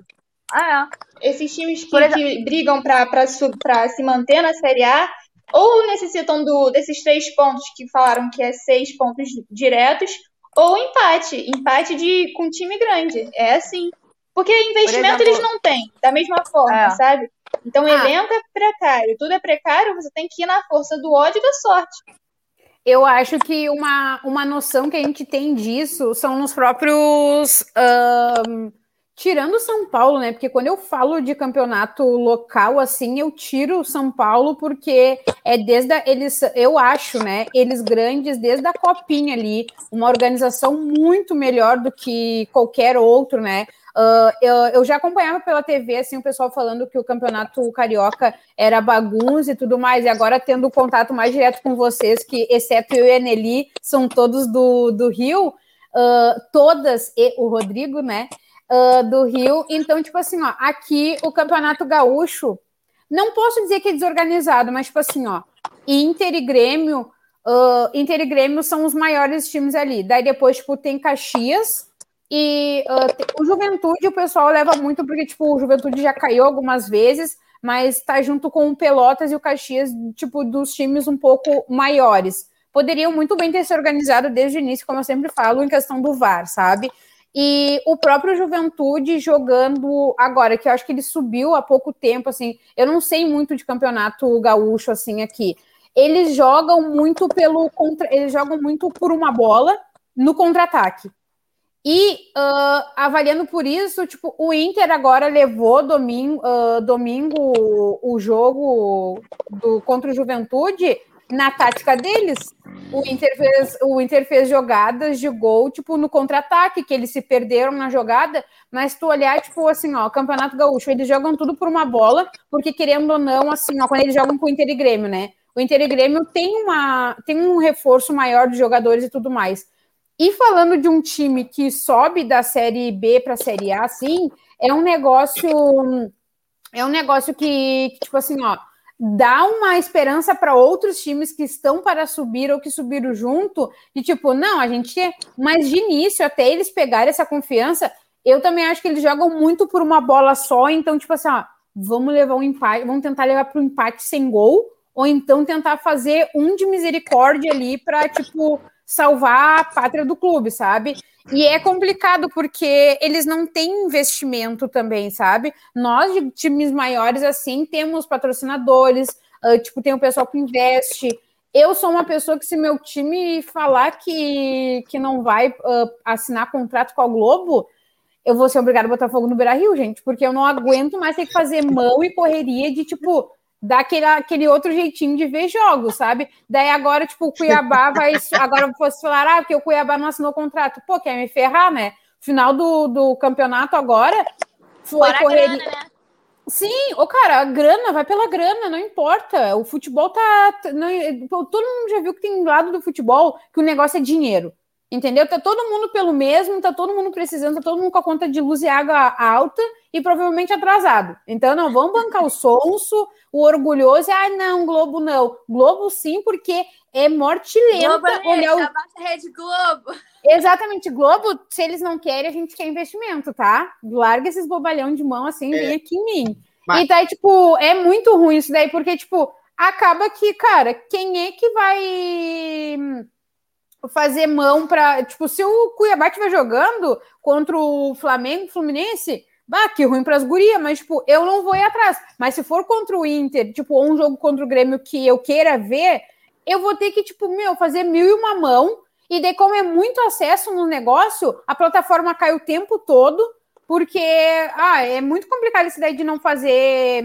Ah, é. Esses times que, exemplo- que brigam pra, pra, pra se manter na Série A ou necessitam do, desses três pontos que falaram que é seis pontos diretos, ou empate. Empate de, com time grande. É assim. Porque investimento exemplo- eles não têm, da mesma forma, É. sabe? Então, o Ah. elenco é precário, tudo é precário, você tem que ir na força do ódio e da sorte. Eu acho que uma, uma noção que a gente tem disso são nos próprios tirando São Paulo, né? Porque quando eu falo de campeonato local, assim, eu tiro São Paulo porque é desde a, eles, eu acho, né? Eles grandes desde a copinha ali, uma organização muito melhor do que qualquer outro, né? Uh, eu, eu, já acompanhava pela TV assim o pessoal falando que o campeonato carioca era bagunça e tudo mais, e agora tendo contato mais direto com vocês, que exceto eu e a Nelly, são todos do, do Rio, uh, todas, e o Rodrigo, né? Uh, do Rio. Então, tipo assim, ó, aqui o campeonato gaúcho, não posso dizer que é desorganizado, mas tipo assim, ó, Inter e Grêmio. Inter e Grêmio são os maiores times ali. Daí depois, tipo, tem Caxias, e uh, o Juventude o pessoal leva muito, porque, tipo, o Juventude já caiu algumas vezes, mas tá junto com o Pelotas e o Caxias, tipo, dos times um pouco maiores. Poderiam muito bem ter se organizado desde o início, como eu sempre falo, em questão do VAR, sabe? E o próprio Juventude jogando agora, que eu acho que ele subiu há pouco tempo, assim, eu não sei muito de campeonato gaúcho, assim, aqui. Eles jogam muito pelo contra, eles jogam muito por uma bola no contra-ataque. E uh, avaliando por isso, tipo, o Inter agora levou domingo, uh, domingo o jogo do, contra o Juventude na tática deles. O Inter, fez, o Inter fez jogadas de gol, tipo, no contra-ataque, que eles se perderam na jogada, mas tu olhar, tipo, assim, ó, Campeonato Gaúcho, eles jogam tudo por uma bola, porque querendo ou não, assim, ó, quando eles jogam com o Inter e Grêmio, né? O Inter e Grêmio tem, uma, tem um reforço maior de jogadores e tudo mais. E falando de um time que sobe da série B para a série A, assim, é um negócio. É um negócio que, que tipo assim, ó, dá uma esperança para outros times que estão para subir ou que subiram junto, de tipo, não, a gente. Mas de início, até eles pegarem essa confiança, eu também acho que eles jogam muito por uma bola só, então, tipo assim, ó, vamos levar um empate, vamos tentar levar para o empate sem gol, ou então tentar fazer um de misericórdia ali para, tipo, salvar a pátria do clube, sabe? E é complicado porque eles não têm investimento também, sabe? Nós, de times maiores, assim, temos patrocinadores, uh, tipo, tem o pessoal que investe. Eu sou uma pessoa que, se meu time falar que, que não vai uh, assinar contrato com a Globo, eu vou ser obrigado a botar fogo no Beira Rio, gente, porque eu não aguento mais ter que fazer mão e correria de tipo dá aquele, aquele outro jeitinho de ver jogos, sabe? Daí agora, tipo, o Cuiabá vai. Agora fosse falar, ah, porque o Cuiabá não assinou contrato. Pô, quer me ferrar, né? Final do, do campeonato agora foi correr. Né? Sim, o cara, a grana vai pela grana, não importa. O futebol tá. Não, todo mundo já viu que tem um lado do futebol que o negócio é dinheiro. Entendeu? Tá todo mundo pelo mesmo, tá todo mundo precisando, tá todo mundo com a conta de luz e água alta e provavelmente atrasado. Então, não, vamos bancar o sonso, o orgulhoso, ah, não, Globo não. Globo sim, porque é morte lenta. Globo é olhar o... Rede Globo. Exatamente, Globo, se eles não querem, a gente quer investimento, tá? Larga esses bobalhão de mão assim, é. vem aqui em mim. Mas... E daí, tipo, é muito ruim isso daí, porque, tipo, acaba que, cara, quem é que vai fazer mão para. Tipo, se o Cuiabá estiver jogando contra o Flamengo, Fluminense, bah, que ruim para as gurias, mas, tipo, eu não vou ir atrás. Mas se for contra o Inter, tipo, ou um jogo contra o Grêmio que eu queira ver, eu vou ter que, tipo, meu, fazer mil e uma mão. E daí, como é muito acesso no negócio, a plataforma cai o tempo todo, porque ah, é muito complicado isso daí de não fazer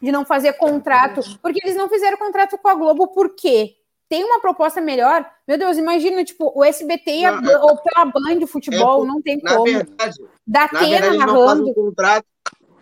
de não fazer contrato, porque eles não fizeram contrato com a Globo, por quê? Tem uma proposta melhor, meu Deus, imagina, tipo, o SBT a, não, ou pela Band de futebol, é, não tem na como. Verdade, da na verdade, narrando. Não fazem um contrato,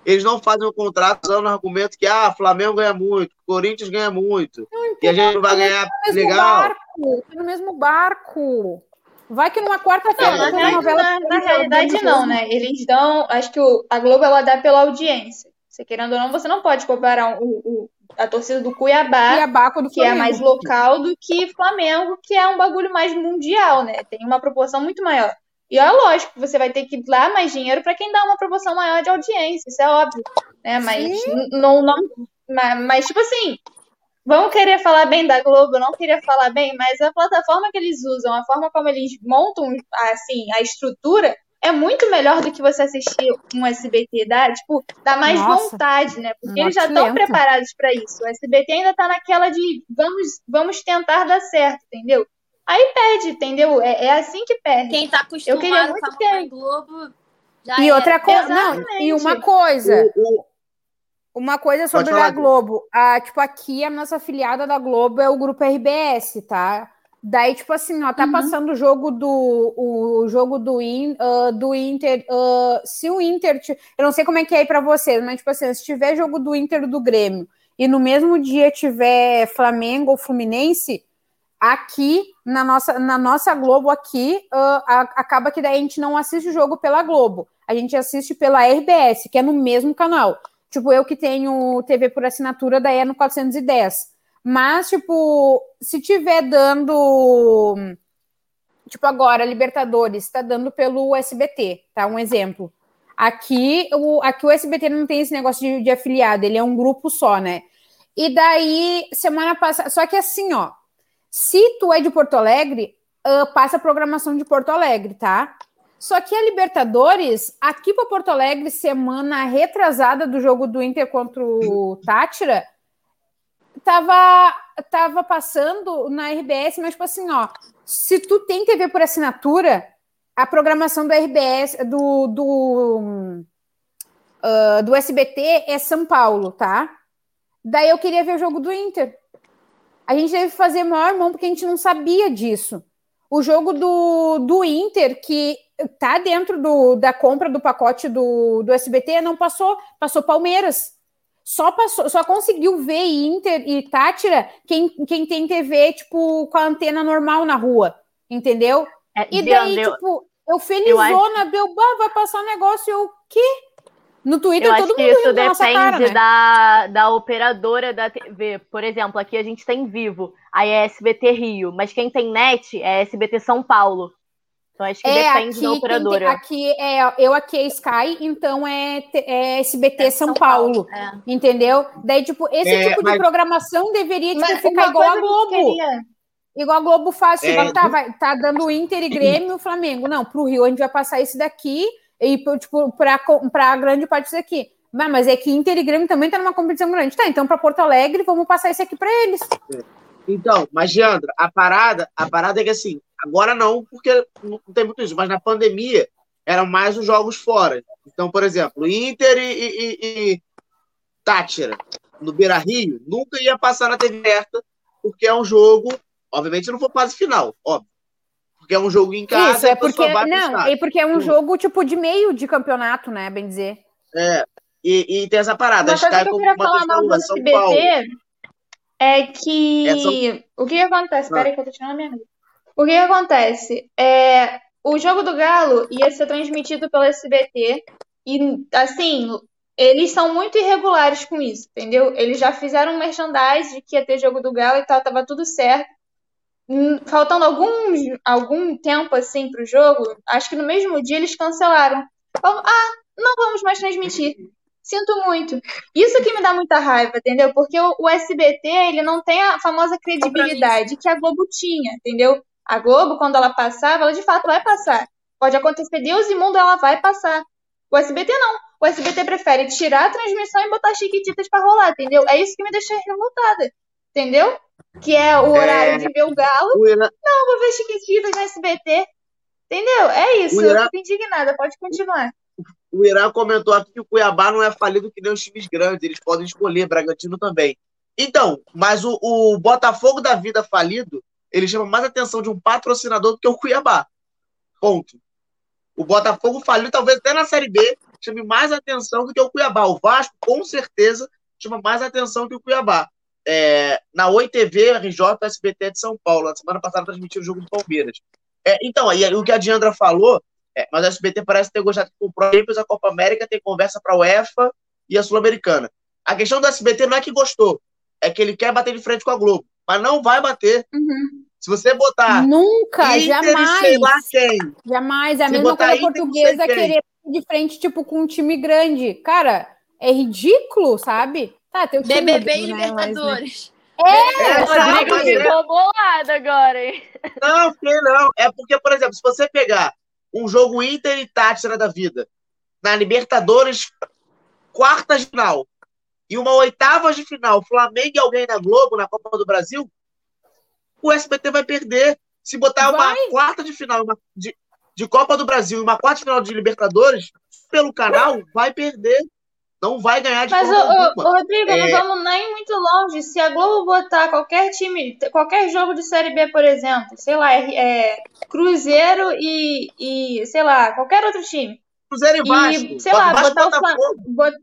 eles não fazem um contrato usando o argumento que ah, Flamengo ganha muito, Corinthians ganha muito, e a gente não vai ganhar tá legal. Barco, tá no mesmo barco. Vai que numa quarta-feira. Não, na, novela na, na realidade, não, né? Eles dão. Acho que o, a Globo ela dá pela audiência. Você querendo ou não, você não pode comparar o, o a torcida do Cuiabá, Cuiabá do que é mais local, do que Flamengo, que é um bagulho mais mundial, né? Tem uma proporção muito maior. E é lógico, você vai ter que dar mais dinheiro para quem dá uma proporção maior de audiência, isso é óbvio, né? Mas não, não, mas, mas, tipo assim, vão querer falar bem da Globo, não querer falar bem, mas a plataforma que eles usam, a forma como eles montam assim a estrutura é muito melhor do que você assistir um SBT, dá, tipo, dá mais Nossa, vontade, né? Porque eles já estão preparados para isso. O SBT ainda tá naquela de vamos, vamos tentar dar certo, entendeu? Aí perde, entendeu? É, é assim que perde. Quem tá acostumado Eu queria muito com a ter... Globo Já E era. outra coisa, não, e uma coisa, O- o- uma coisa sobre falar, a Globo. A, tipo, aqui a nossa afiliada da Globo é o grupo RBS, tá? Daí, tipo assim, ó, tá Uhum. passando o jogo do o jogo do, In, ah, do Inter. ah, se o Inter. Eu não sei como é que é aí pra vocês, mas, tipo assim, se tiver jogo do Inter do Grêmio e no mesmo dia tiver Flamengo ou Fluminense, aqui na nossa, na nossa Globo aqui, a- acaba que daí a gente não assiste o jogo pela Globo. A gente assiste pela RBS, que é no mesmo canal. Tipo, eu que tenho TV por assinatura, daí é no 410. Mas, tipo, se tiver dando. Tipo, agora, Libertadores, tá dando pelo SBT, tá? Um exemplo. Aqui o, aqui o SBT não tem esse negócio de, de afiliado, ele é um grupo só, né? E daí, semana passada. Só que assim, ó. Se tu é de Porto Alegre, ah, passa a programação de Porto Alegre, tá? Só que a Libertadores, aqui para Porto Alegre, semana retrasada do jogo do Inter contra o Tátira, tava, tava passando na RBS, mas tipo assim, ó, se tu tem TV por assinatura, a programação do RBS, do, do, ah, do SBT é São Paulo, tá? Daí eu queria ver o jogo do Inter. A gente teve que fazer maior mão porque a gente não sabia disso. O jogo do, do Inter, que tá dentro do, da compra do pacote do, do SBT, não passou, passou Palmeiras. Só passou, só conseguiu ver Inter e Tátira quem, quem tem TV, tipo, com a antena normal na rua, entendeu? É, E daí, eu- tipo, eu felizona, deu, bah, vai passar um negócio, eu, o quê? No Twitter Eu todo acho mundo que isso depende cara, né? da, da operadora da TV. Por exemplo, aqui a gente tem Vivo, aí é SBT Rio, mas quem tem net é SBT São Paulo. Então acho que É, depende aqui, da operadora. aqui é, eu aqui é Sky, então é, é SBT É São, São Paulo, Paulo, é. entendeu? Daí, tipo, esse É, tipo de mas- programação deveria tipo, ficar igual a que Globo. queria- Igual a Globo faz, tipo, É. tá, vai, tá dando Inter e Grêmio e Flamengo. Não, pro Rio a gente vai passar esse daqui e, tipo, pra, co- pra grande parte disso aqui. Mas, mas é que Inter e Grêmio também tá numa competição grande. Tá, então pra Porto Alegre, vamos passar esse aqui pra eles. Então, mas, Giandra, a parada, a parada é que assim, agora não, porque não tem muito isso, mas na pandemia eram mais os jogos fora. Então, por exemplo, Inter e, e, e- e Tátira no Beira Rio nunca ia passar na TV aberta, porque é um jogo, obviamente não foi fase final, óbvio. Porque é um jogo em casa, Isso, é porque. só Não, é porque é um jogo, tipo, de meio de campeonato, né? Bem dizer. É, e, e tem essa parada, Uma a coisa que eu queria falar mal do é. SBT é que. É São- O que, acontece? Ah. Peraí, que eu tô tirando a minha amiga. O que, que acontece? É, o jogo do Galo ia ser transmitido pelo SBT e, assim, eles são muito irregulares com isso, entendeu? Eles já fizeram um merchandise de que ia ter jogo do Galo e tal, tava tudo certo. Hum, Faltando algum, algum tempo, assim, pro jogo, acho que no mesmo dia eles cancelaram. Falaram, ah, não vamos mais transmitir. Sinto muito. Isso que me dá muita raiva, entendeu? Porque o, o SBT, ele não tem a famosa credibilidade que a Globo tinha, entendeu? A Globo, quando ela passava, ela de fato vai passar. Pode acontecer Deus e mundo, ela vai passar. O SBT não. O SBT prefere tirar a transmissão e botar chiquititas pra rolar, entendeu? É isso que me deixa revoltada, entendeu? Que é o horário É. de ver o Galo, O Irã, não vou ver chiquititas no SBT. Entendeu? É isso. O Eu fico indignada. Pode continuar. o Irã comentou aqui que o Cuiabá não é falido que nem os times grandes, eles podem escolher, Bragantino também. Então, mas o, o Botafogo da vida falido, ele chama mais atenção de um patrocinador do que o Cuiabá. Ponto. O Botafogo falido, talvez até na Série B, chame mais atenção do que o Cuiabá. O Vasco, com certeza, chama mais atenção que o Cuiabá. É, na Oi TV, RJ, SBT de São Paulo. Na semana passada transmitiu o jogo do Palmeiras. É, então, aí, o que a Diandra falou, é, mas o SBT parece ter gostado que comprou a Champions, a Copa América, tem conversa para a UEFA e a Sul-Americana. A questão do SBT não é que gostou, é que ele quer bater de frente com a Globo, mas não vai bater. Uhum. Se você botar Nunca, Inter e sei lá jamais. quem, Jamais. É a Se mesma coisa Inter, portuguesa querer de frente, tipo, com um time grande. Cara, é ridículo, sabe? Tá, tem o time BBB e né, mas, né? Libertadores. É, O Rodrigo sabe, é- ficou bolado agora, hein? Não, porque não. É porque, por exemplo, se você pegar um jogo Inter e Tátira da vida, na Libertadores, quartas de final, e uma oitava de final, Flamengo e alguém na Globo, na Copa do Brasil, o SBT vai perder. Se botar uma Vai. quarta de final uma- de, de Copa do Brasil e uma quarta de final de Libertadores, pelo canal, vai perder. Não vai ganhar de Mas, forma alguma. ô, Rodrigo, É. não vamos nem muito longe. Se a Globo botar qualquer time, qualquer jogo de Série B, por exemplo, sei lá, é, é Cruzeiro e, e, sei lá, qualquer outro time. Cruzeiro e E, Vasco. sei lá, Vasco e botar o Botafogo. Flam- bot-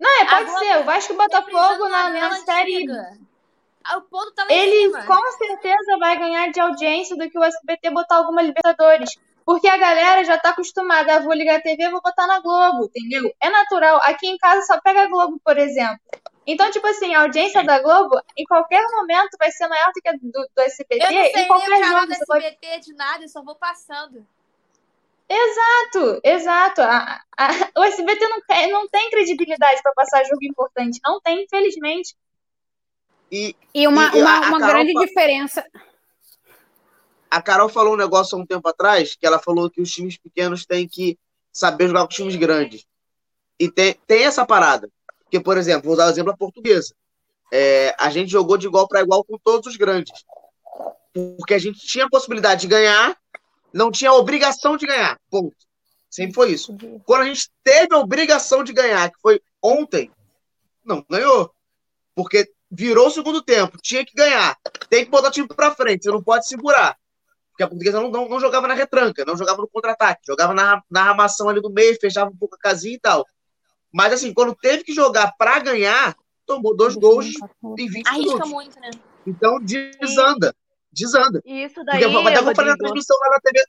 Não, é, A pode Globo ser. O Vasco e o Botafogo na, na série. antiga. O ponto tá lá Ele cima. com certeza vai ganhar de audiência do que o SBT botar alguma Libertadores. Porque a galera já tá acostumada, ah, vou ligar a TV, vou botar na Globo, entendeu? É natural. Aqui em casa só pega a Globo, por exemplo. Então, tipo assim, a audiência da Globo, em qualquer momento, vai ser maior do que a do, do SBT, Eu não sei em qualquer jogo. do Você pode... SBT de nada, eu só vou passando. Exato, exato. A- a- o SBT não, não tem credibilidade pra passar jogo importante. Não tem, infelizmente. E E uma, E uma, a uma Carol grande fa- diferença. a Carol falou um negócio há um tempo atrás, que ela falou que os times pequenos têm que saber jogar com os times grandes. E tem, tem essa parada. Porque, por exemplo, vou dar o exemplo da portuguesa. É, a gente jogou de igual para igual com todos os grandes. Porque a gente tinha a possibilidade de ganhar, não tinha a obrigação de ganhar. Ponto. Sempre foi isso. Quando a gente teve a obrigação de ganhar, que foi ontem, não ganhou. Porque virou o segundo tempo, tinha que ganhar. Tem que botar o time pra frente, você não pode segurar. Porque a portuguesa não, não, não jogava na retranca, não jogava no contra-ataque, jogava na, na armação ali do meio, fechava um pouco a casinha e tal. Mas assim, quando teve que jogar pra ganhar, tomou dois gols em 20 Arrisca minutos. muito, né? Então desanda, desanda. E isso Porque daí, foi até que eu falei na transmissão lá na TV.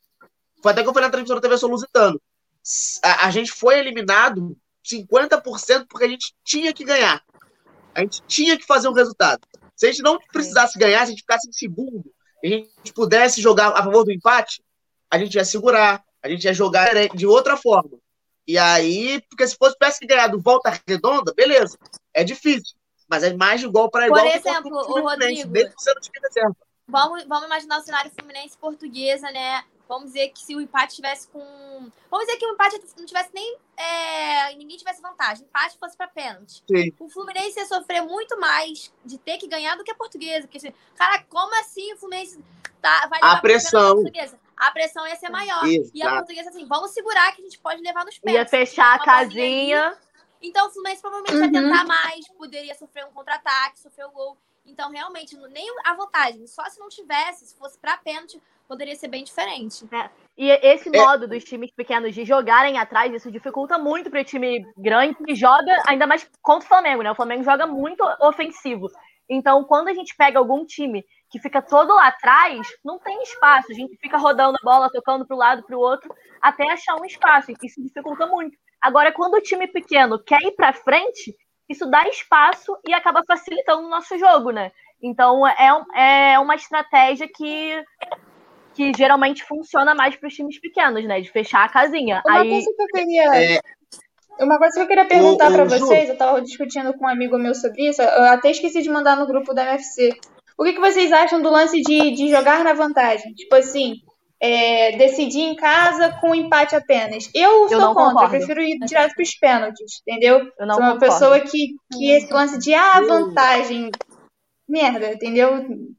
Foi até que eu falei na transmissão da TV Solusitano. A, a gente foi eliminado 50% porque a gente tinha que ganhar. A gente tinha que fazer um resultado. Se a gente não precisasse ganhar, se a gente ficasse em segundo, e a gente pudesse jogar a favor do empate, a gente ia segurar, a gente ia jogar de outra forma. E aí, porque se fosse tivesse que ganhar do volta redonda, beleza. É difícil. Mas é mais de igual para Por igual. que exemplo, o Rodrigo. mesmo sendo time reserva. Vamos, vamos imaginar o cenário Fluminense portuguesa, né? Vamos dizer que se o empate tivesse com. Vamos dizer que o empate não tivesse nem. É... Ninguém tivesse vantagem. O empate fosse para pênalti. Sim. O Fluminense ia sofrer muito mais de ter que ganhar do que a portuguesa. Porque, assim, cara, como assim o Fluminense tá, vai levar A pressão. portuguesa? A pressão ia ser maior. E a Exato. portuguesa, assim, vamos segurar que a gente pode levar nos ia pênaltis. fechar a casinha. então o Fluminense provavelmente vai tentar mais, poderia sofrer um contra-ataque, sofrer o gol. Então, realmente, nem a vantagem. Só se não tivesse, se fosse pra pênalti, poderia ser bem diferente. E esse É. modo dos times pequenos de jogarem atrás, isso dificulta muito para o time grande que joga, ainda mais contra o Flamengo, né? O Flamengo joga muito ofensivo. Então, quando a gente pega algum time que fica todo lá atrás, não tem espaço. A gente fica rodando a bola, tocando para o lado, para o outro, até achar um espaço. E Isso dificulta muito. Agora, quando o time pequeno quer ir para frente, isso dá espaço e acaba facilitando o nosso jogo, né? Então, é, é uma estratégia que que geralmente funciona mais para os times pequenos, né? De fechar a casinha. Uma Aí, coisa que eu queria. É. Uma coisa que eu queria perguntar Ju. vocês, eu tava discutindo com um amigo meu sobre isso, eu até esqueci de mandar no grupo da MFC. O que, que vocês acham do lance de, de jogar na vantagem? Tipo assim, é, decidir em casa com empate apenas. Eu, sou não contra, eu concordo. prefiro ir direto pros pênaltis, entendeu? eu não Sou uma concordo. pessoa que, que esse lance de ah, vantagem. Merda, entendeu?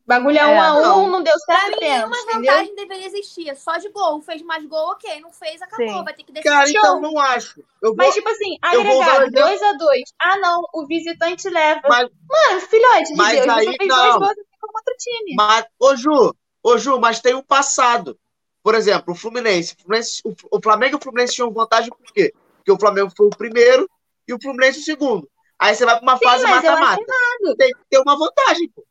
Bagulho é um É. a um, Não. deu Pra certo mim, pênalti, nenhuma entendeu? vantagem deveria existir. Só de gol. Fez mais gol, ok. Não fez, acabou. Sim. Vai ter que decidir. Cara, Show. então não acho. Eu vou, Mas, tipo assim, agregado, exemplo- 2x2. Ah, não, o visitante leva. Mas- Mano, filhote de Mas Deus, aí, você fez não. dois gols assim como outro time. Mas, ô Ju, ô Ju, mas tem o passado. Por exemplo, o Fluminense. O, Fluminense, o, o Flamengo e o Fluminense tinham vantagem por quê? Porque o Flamengo foi o primeiro e o Fluminense o segundo. Aí você vai pra uma Sim, fase mata-mata. Tem que ter uma vantagem, pô.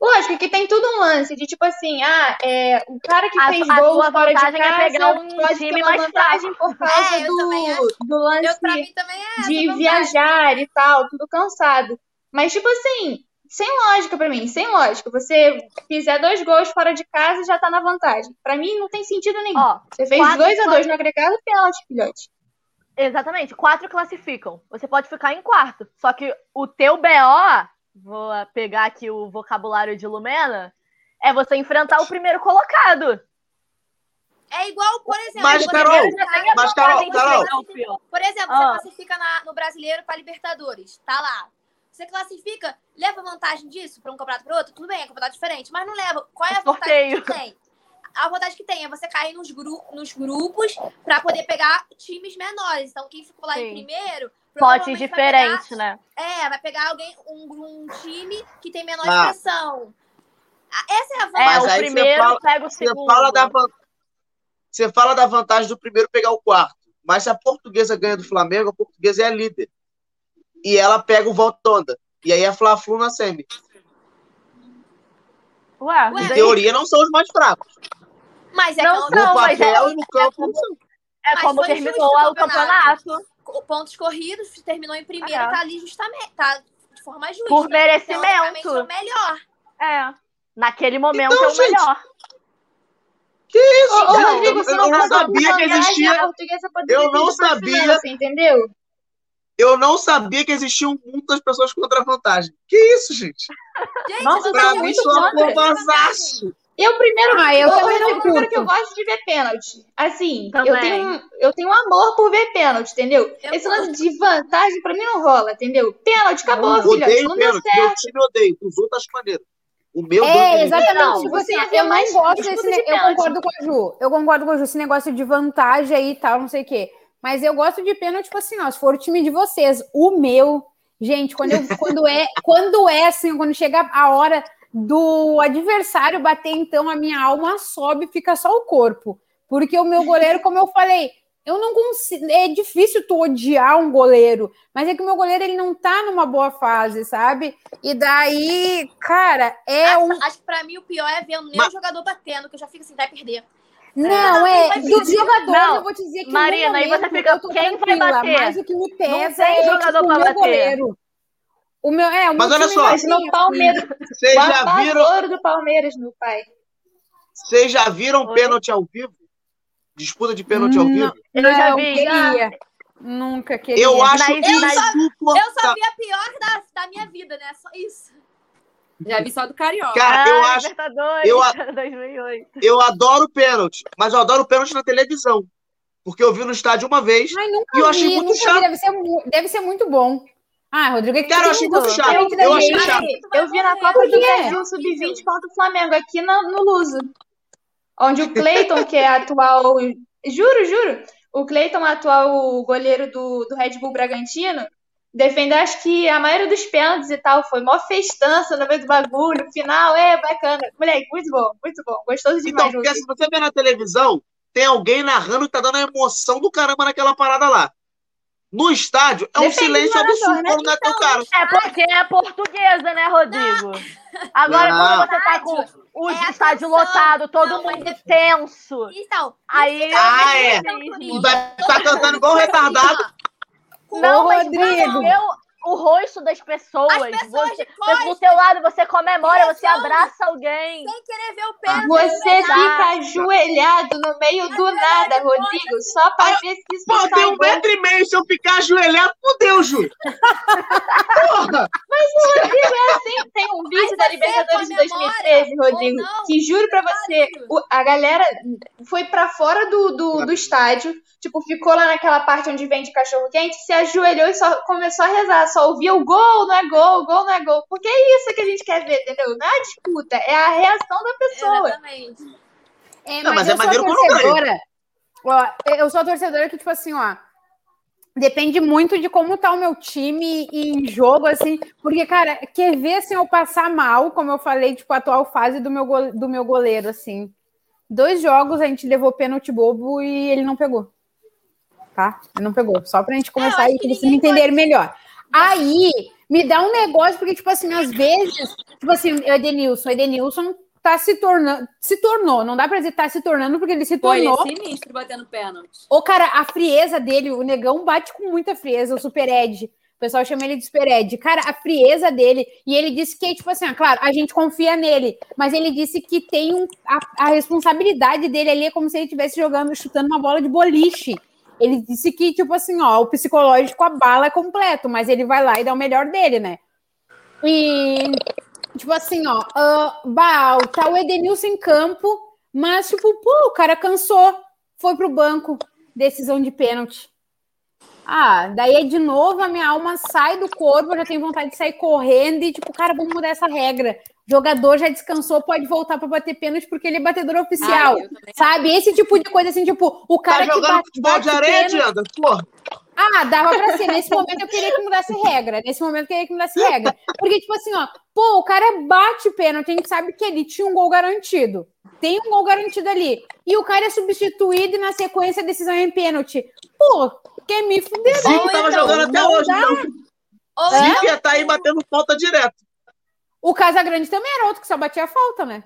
Lógico que tem tudo um lance de tipo assim, ah, é, o cara que A- fez a gols sua fora de é casa pegar um pode time ter uma mais vantagem por causa É, também acho. do, do lance Eu, é de vantagem. viajar e tal, tudo cansado. Mas, tipo assim, sem lógica pra mim, sem lógica. Você fizer dois gols fora de casa já tá na vantagem. Pra mim não tem sentido nenhum. Ó, Você fez quatro- 2 a 2 no agregado, pênalti, filhote. Exatamente, quatro classificam. Você pode ficar em quarto. Só que o teu BO, vou pegar aqui o vocabulário de Lumena, é você enfrentar o primeiro colocado. É igual, por exemplo, Mas, você Carol, classifica- mas, Carol, você Carol. Por exemplo, Ah. você classifica na- no brasileiro para Libertadores. Tá lá. Você classifica, leva vantagem disso para um campeonato para outro? Tudo bem, é um campeonato diferente, mas não leva. Qual é a É vantagem que tem? A vantagem que tem é você cair nos, gru nos grupos pra poder pegar times menores. Então, quem ficou lá em Sim. primeiro. Potes diferentes, né? É, vai pegar alguém, um, um time que tem menor Ah. expressão. Ah, Essa é a É, vantagem. Mas o você primeiro fala- pega o Você segundo. fala, da, você fala da vantagem do primeiro pegar o quarto. Mas se a portuguesa ganha do Flamengo, a portuguesa é a líder. E ela pega o Voltonda. E aí é Fla-Flu na semi. Ué, Em teoria, não são os mais fracos. Mas é Não que No Não, mas papel é- e no campo. não é mas como terminou o campeonato. co- pontos corridos, terminou em primeiro, É. tá ali justamente, tá de forma justa. Por merecimento. é o melhor. É. Naquele momento Então, é o gente, melhor. Que isso? Ô, ô, Não, Rodrigo, eu, eu não não sabia que existia. Eu não pra sabia. você entendeu? Eu não sabia que existiam muitas pessoas contra a vantagem. Que isso, gente? Gente, Nossa, Pra tá mim, muito sou contra. Eu primeiro, Ah, eu ô, também não primeiro que eu gosto de ver pênalti. Assim, eu tenho, um- eu tenho um amor por ver pênalti, entendeu? Eu Esse lance de vantagem pra mim não rola, entendeu? Pênalti, acabou, Eu filhote. odeio Não deu pênalti. Meu time odeio. Os outros acho maneiro. O meu É, exatamente. Não, você assim, eu mais gosto disputa desse. de ne- Eu concordo com a Ju. Eu concordo com a Ju, esse negócio de vantagem aí e tal, não sei o quê. Mas eu gosto de pênalti, tipo assim, ó, se for o time de vocês. O meu, gente, quando, eu, quando é, quando é assim, quando chega a hora do adversário bater, então a minha alma sobe, fica só o corpo. Porque o meu goleiro, como eu falei, eu não consigo. É difícil tu odiar um goleiro, mas é que o meu goleiro ele não tá numa boa fase, sabe? E daí, cara, é acho, um. acho que pra mim o pior é ver o meu Mas- jogador batendo, que eu já fico assim, vai perder. Não, é. perder. jogadores, Não, eu vou te dizer que. Marina, no aí você momento, fica, eu tô quem vai bater? Mas o que me pesa tem é jogador tipo, o pra meu bater. goleiro. O meu, é, o Mas meu olha time só, Mas no assim, Palmeiras, Vocês o já viram, do Palmeiras, meu pai. vocês já viram Oi? pênalti ao vivo? Disputa de pênalti ao Não. vivo? Eu já não vi. queria. Nunca queria. Eu acho nas- Eu só insuportável. vi a pior da, da minha vida, né? Só isso. Já vi só do Carioca. Cara, eu Ah, acho, eu a- 2008. eu adoro pênalti, mas eu adoro pênalti na televisão. Porque eu vi no estádio uma vez Ai, nunca e eu achei vi, muito chato. Deve ser, deve ser muito bom. Ah, Rodrigo, é que Cara, eu achei muito chato. Eu achei chato. Eu vi na Copa do? Brasil Sub-20 contra o Flamengo, aqui no, no Luso. Onde o Cleiton, que é atual. Juro, juro. O Cleiton, atual goleiro do, do Red Bull Bragantino, defendeu, acho que a maioria dos pênaltis e tal. Foi mó festança no meio do bagulho. Final, é bacana. Moleque, muito bom, muito bom. Gostoso Então, demais. porque Rodrigo. se você vê na televisão, tem alguém narrando que tá dando a emoção do caramba naquela parada lá. No estádio, é um silêncio absurdo né? quando não é teu cara. É porque é portuguesa, né, Rodrigo? Agora, Não. quando você tá com o É estádio lotado, todo Não, mas mundo é- tenso. Então, Aí. Ah, é. E isso. vai ficar cantando igual um retardado. Não, Ô, mas Rodrigo. vê o, o rosto das pessoas. As pessoas você, de costas. do seu lado, você comemora, você abraça alguém. Sem querer ver o pênalti. Você é fica ajoelhado no meio do nada, Rodrigo, só pra ver se isso Pô, tem um metro e meio. Se eu ficar ajoelhado, fudeu, Ju. Porra! Tem, tem um vídeo da Libertadores de comemora 2013, Rodrigo, não, que juro pra você, o- a galera foi pra fora do, do, do estádio, tipo, ficou lá naquela parte onde vende cachorro-quente, se ajoelhou e só começou a rezar, só ouvia o gol, não é gol, gol não é gol. Porque é isso que a gente quer ver, entendeu? Não é a disputa, é a reação da pessoa. Exatamente. É, Não, mas, mas é eu sou maneiro ganha. torcedora. Ó, eu sou a torcedora que, tipo assim, ó. Depende muito de como tá o meu time em jogo, assim, porque, cara, quer ver assim, eu passar mal, como eu falei, tipo, a atual fase do meu, gole- do meu goleiro, assim. Dois jogos a gente levou pênalti bobo e ele não pegou. Tá? Ele não pegou. Só pra gente começar acho aí, que pra vocês me ninguém entenderem melhor. Aí, me dá um negócio, porque, tipo assim, às vezes, tipo assim, o Edenilson, o Edenilson tá se tornando, se tornou, não dá pra dizer tá se tornando, porque ele se ele tornou. é sinistro batendo pênalti. Ô, cara, a frieza dele, o negão bate com muita frieza, o Super Ed. O pessoal chama ele de Super Ed. Cara, a frieza dele. E ele disse que, tipo assim, ah, claro, a gente confia nele, mas ele disse que tem um, a, a responsabilidade dele ali é como se ele estivesse jogando, chutando uma bola de boliche. Ele disse que, tipo assim, ó, o psicológico, a bala é completo, mas ele vai lá e dá o melhor dele, né? E, tipo assim, ó, ah, bah, tá o Edenilson em campo, mas, tipo, pô, o cara cansou, foi pro banco, decisão de pênalti. Ah, daí é de novo a minha alma sai do corpo, eu já tenho vontade de sair correndo e, tipo, cara, vamos mudar essa regra. Jogador já descansou, pode voltar para bater pênalti porque ele é batedor oficial. Ah, sabe? Esse tipo de coisa assim, tipo, o cara Tá que jogando bate, futebol de areia, pênalti-? Porra. Ah, dava pra ser. Nesse momento eu queria que mudasse regra. Nesse momento eu queria que mudasse regra. Porque, tipo assim, ó, pô, o cara bate pênalti, a gente sabe que ele tinha um gol garantido. Tem um gol garantido ali. E o cara é substituído e na sequência a decisão é em pênalti. Pô, quer me fuder? Zico tava então, jogando até hoje. dá. Então, Ou? Zico ia tá aí batendo falta direto. O Casagrande também era outro que só batia falta, né?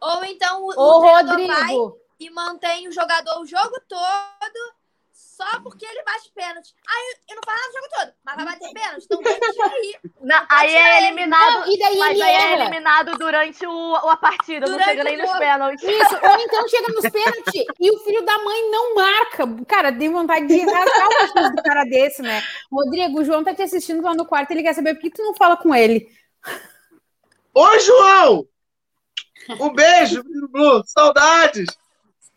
Ou então o, Ô, o treinador vai Rodrigo. e mantém o jogador o jogo todo só porque ele bate pênalti. Aí eu não falo nada o jogo todo, mas vai bater pênalti. Então deixa aí. Não, aí é eliminado. Não, e daí Mas ele aí é eliminado durante o, a partida, não Durante chega nem o nos jogo. pênaltis. Isso, ou então chega nos pênaltis e o filho da mãe não marca. Cara, tem vontade de rasgar o pescoço do cara desse, né? Rodrigo, o João tá te assistindo lá no quarto, ele quer saber por que tu não fala com ele. Oi, João! Um beijo, menino Blue. Saudades.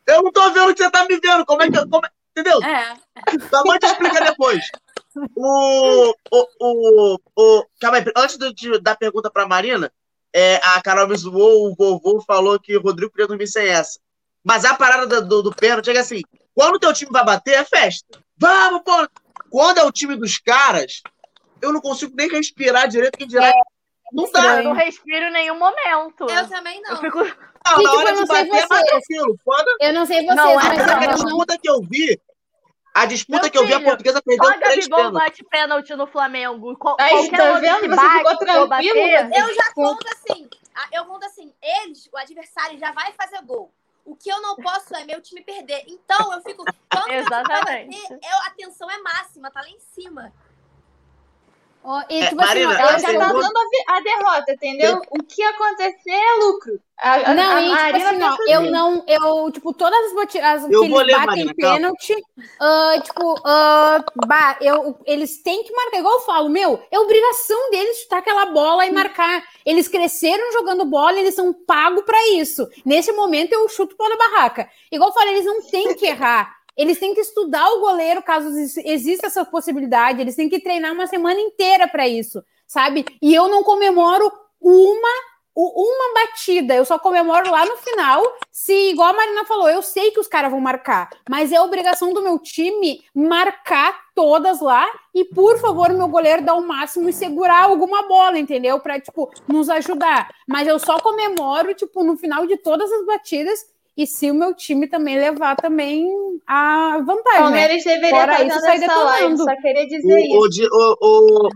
Eu não tô vendo que você tá me vendo. Como é que. eu- Como é- Entendeu? É. Tua mãe te explica depois. O. O. O. o calma aí, antes de, da pergunta pra Marina, é, a Carol me zoou, o vovô falou que o Rodrigo podia dormir sem essa. Mas a parada do, do, do pênalti é assim, quando o teu time vai bater, é festa. Vamos, pô! Quando é o time dos caras, eu não consigo nem respirar direito, que dirá. Não dá. Eu não respiro em nenhum momento. Eu também não. Eu fico. Não, na hora eu de não sei bater é mais vocês. tranquilo. Quando Eu não sei vocês, Não, é mas a disputa que eu vi, a disputa Meu que eu vi, a filho, portuguesa Só perdeu a três Gabigol pênaltis. bate pênalti no Flamengo. Qual, Aí, qualquer tá outro vendo? que Você bate, ficou for tranquilo, bater, Rodrigo? Eu já conto assim. a- Eu conto assim, eles, o adversário, já vai fazer gol. O que eu não posso é meu time perder. Então eu fico. Quando vai Exatamente. bater, eu- a tensão é máxima, tá lá em cima. Ó, E, É, tipo assim, Marina, Ela já eu tá vou- dando a, derrota, entendeu? O que acontecer é lucro. A, a, Não, a e tipo Marina assim, tá ó, eu não, eu, tipo, todas as batidas que eles ler, batem Marina, pênalti, ah, tipo, ah, bah, eu, eles têm que marcar, igual eu falo, meu, é obrigação deles chutar aquela bola e marcar. Eles cresceram jogando bola, eles são pagos pra isso. Nesse momento eu chuto pau na barraca. Igual eu falei, eles não têm que errar. Eles têm que estudar o goleiro caso exi- exista essa possibilidade. Eles têm que treinar uma semana inteira pra isso, sabe? E eu não comemoro uma uma batida, eu só comemoro lá no final. Se, igual a Marina falou, eu sei que os caras vão marcar, mas é obrigação do meu time marcar todas lá e, por favor, meu goleiro dar o máximo e segurar alguma bola, entendeu? Pra, tipo, nos ajudar. Mas eu só comemoro, tipo, no final de todas as batidas e se o meu time também levar também a O vantagem, né? Palmeiras deveria Fora estar isso, sai essa live, detonando. só queria dizer isso. O, o, Di- o, o,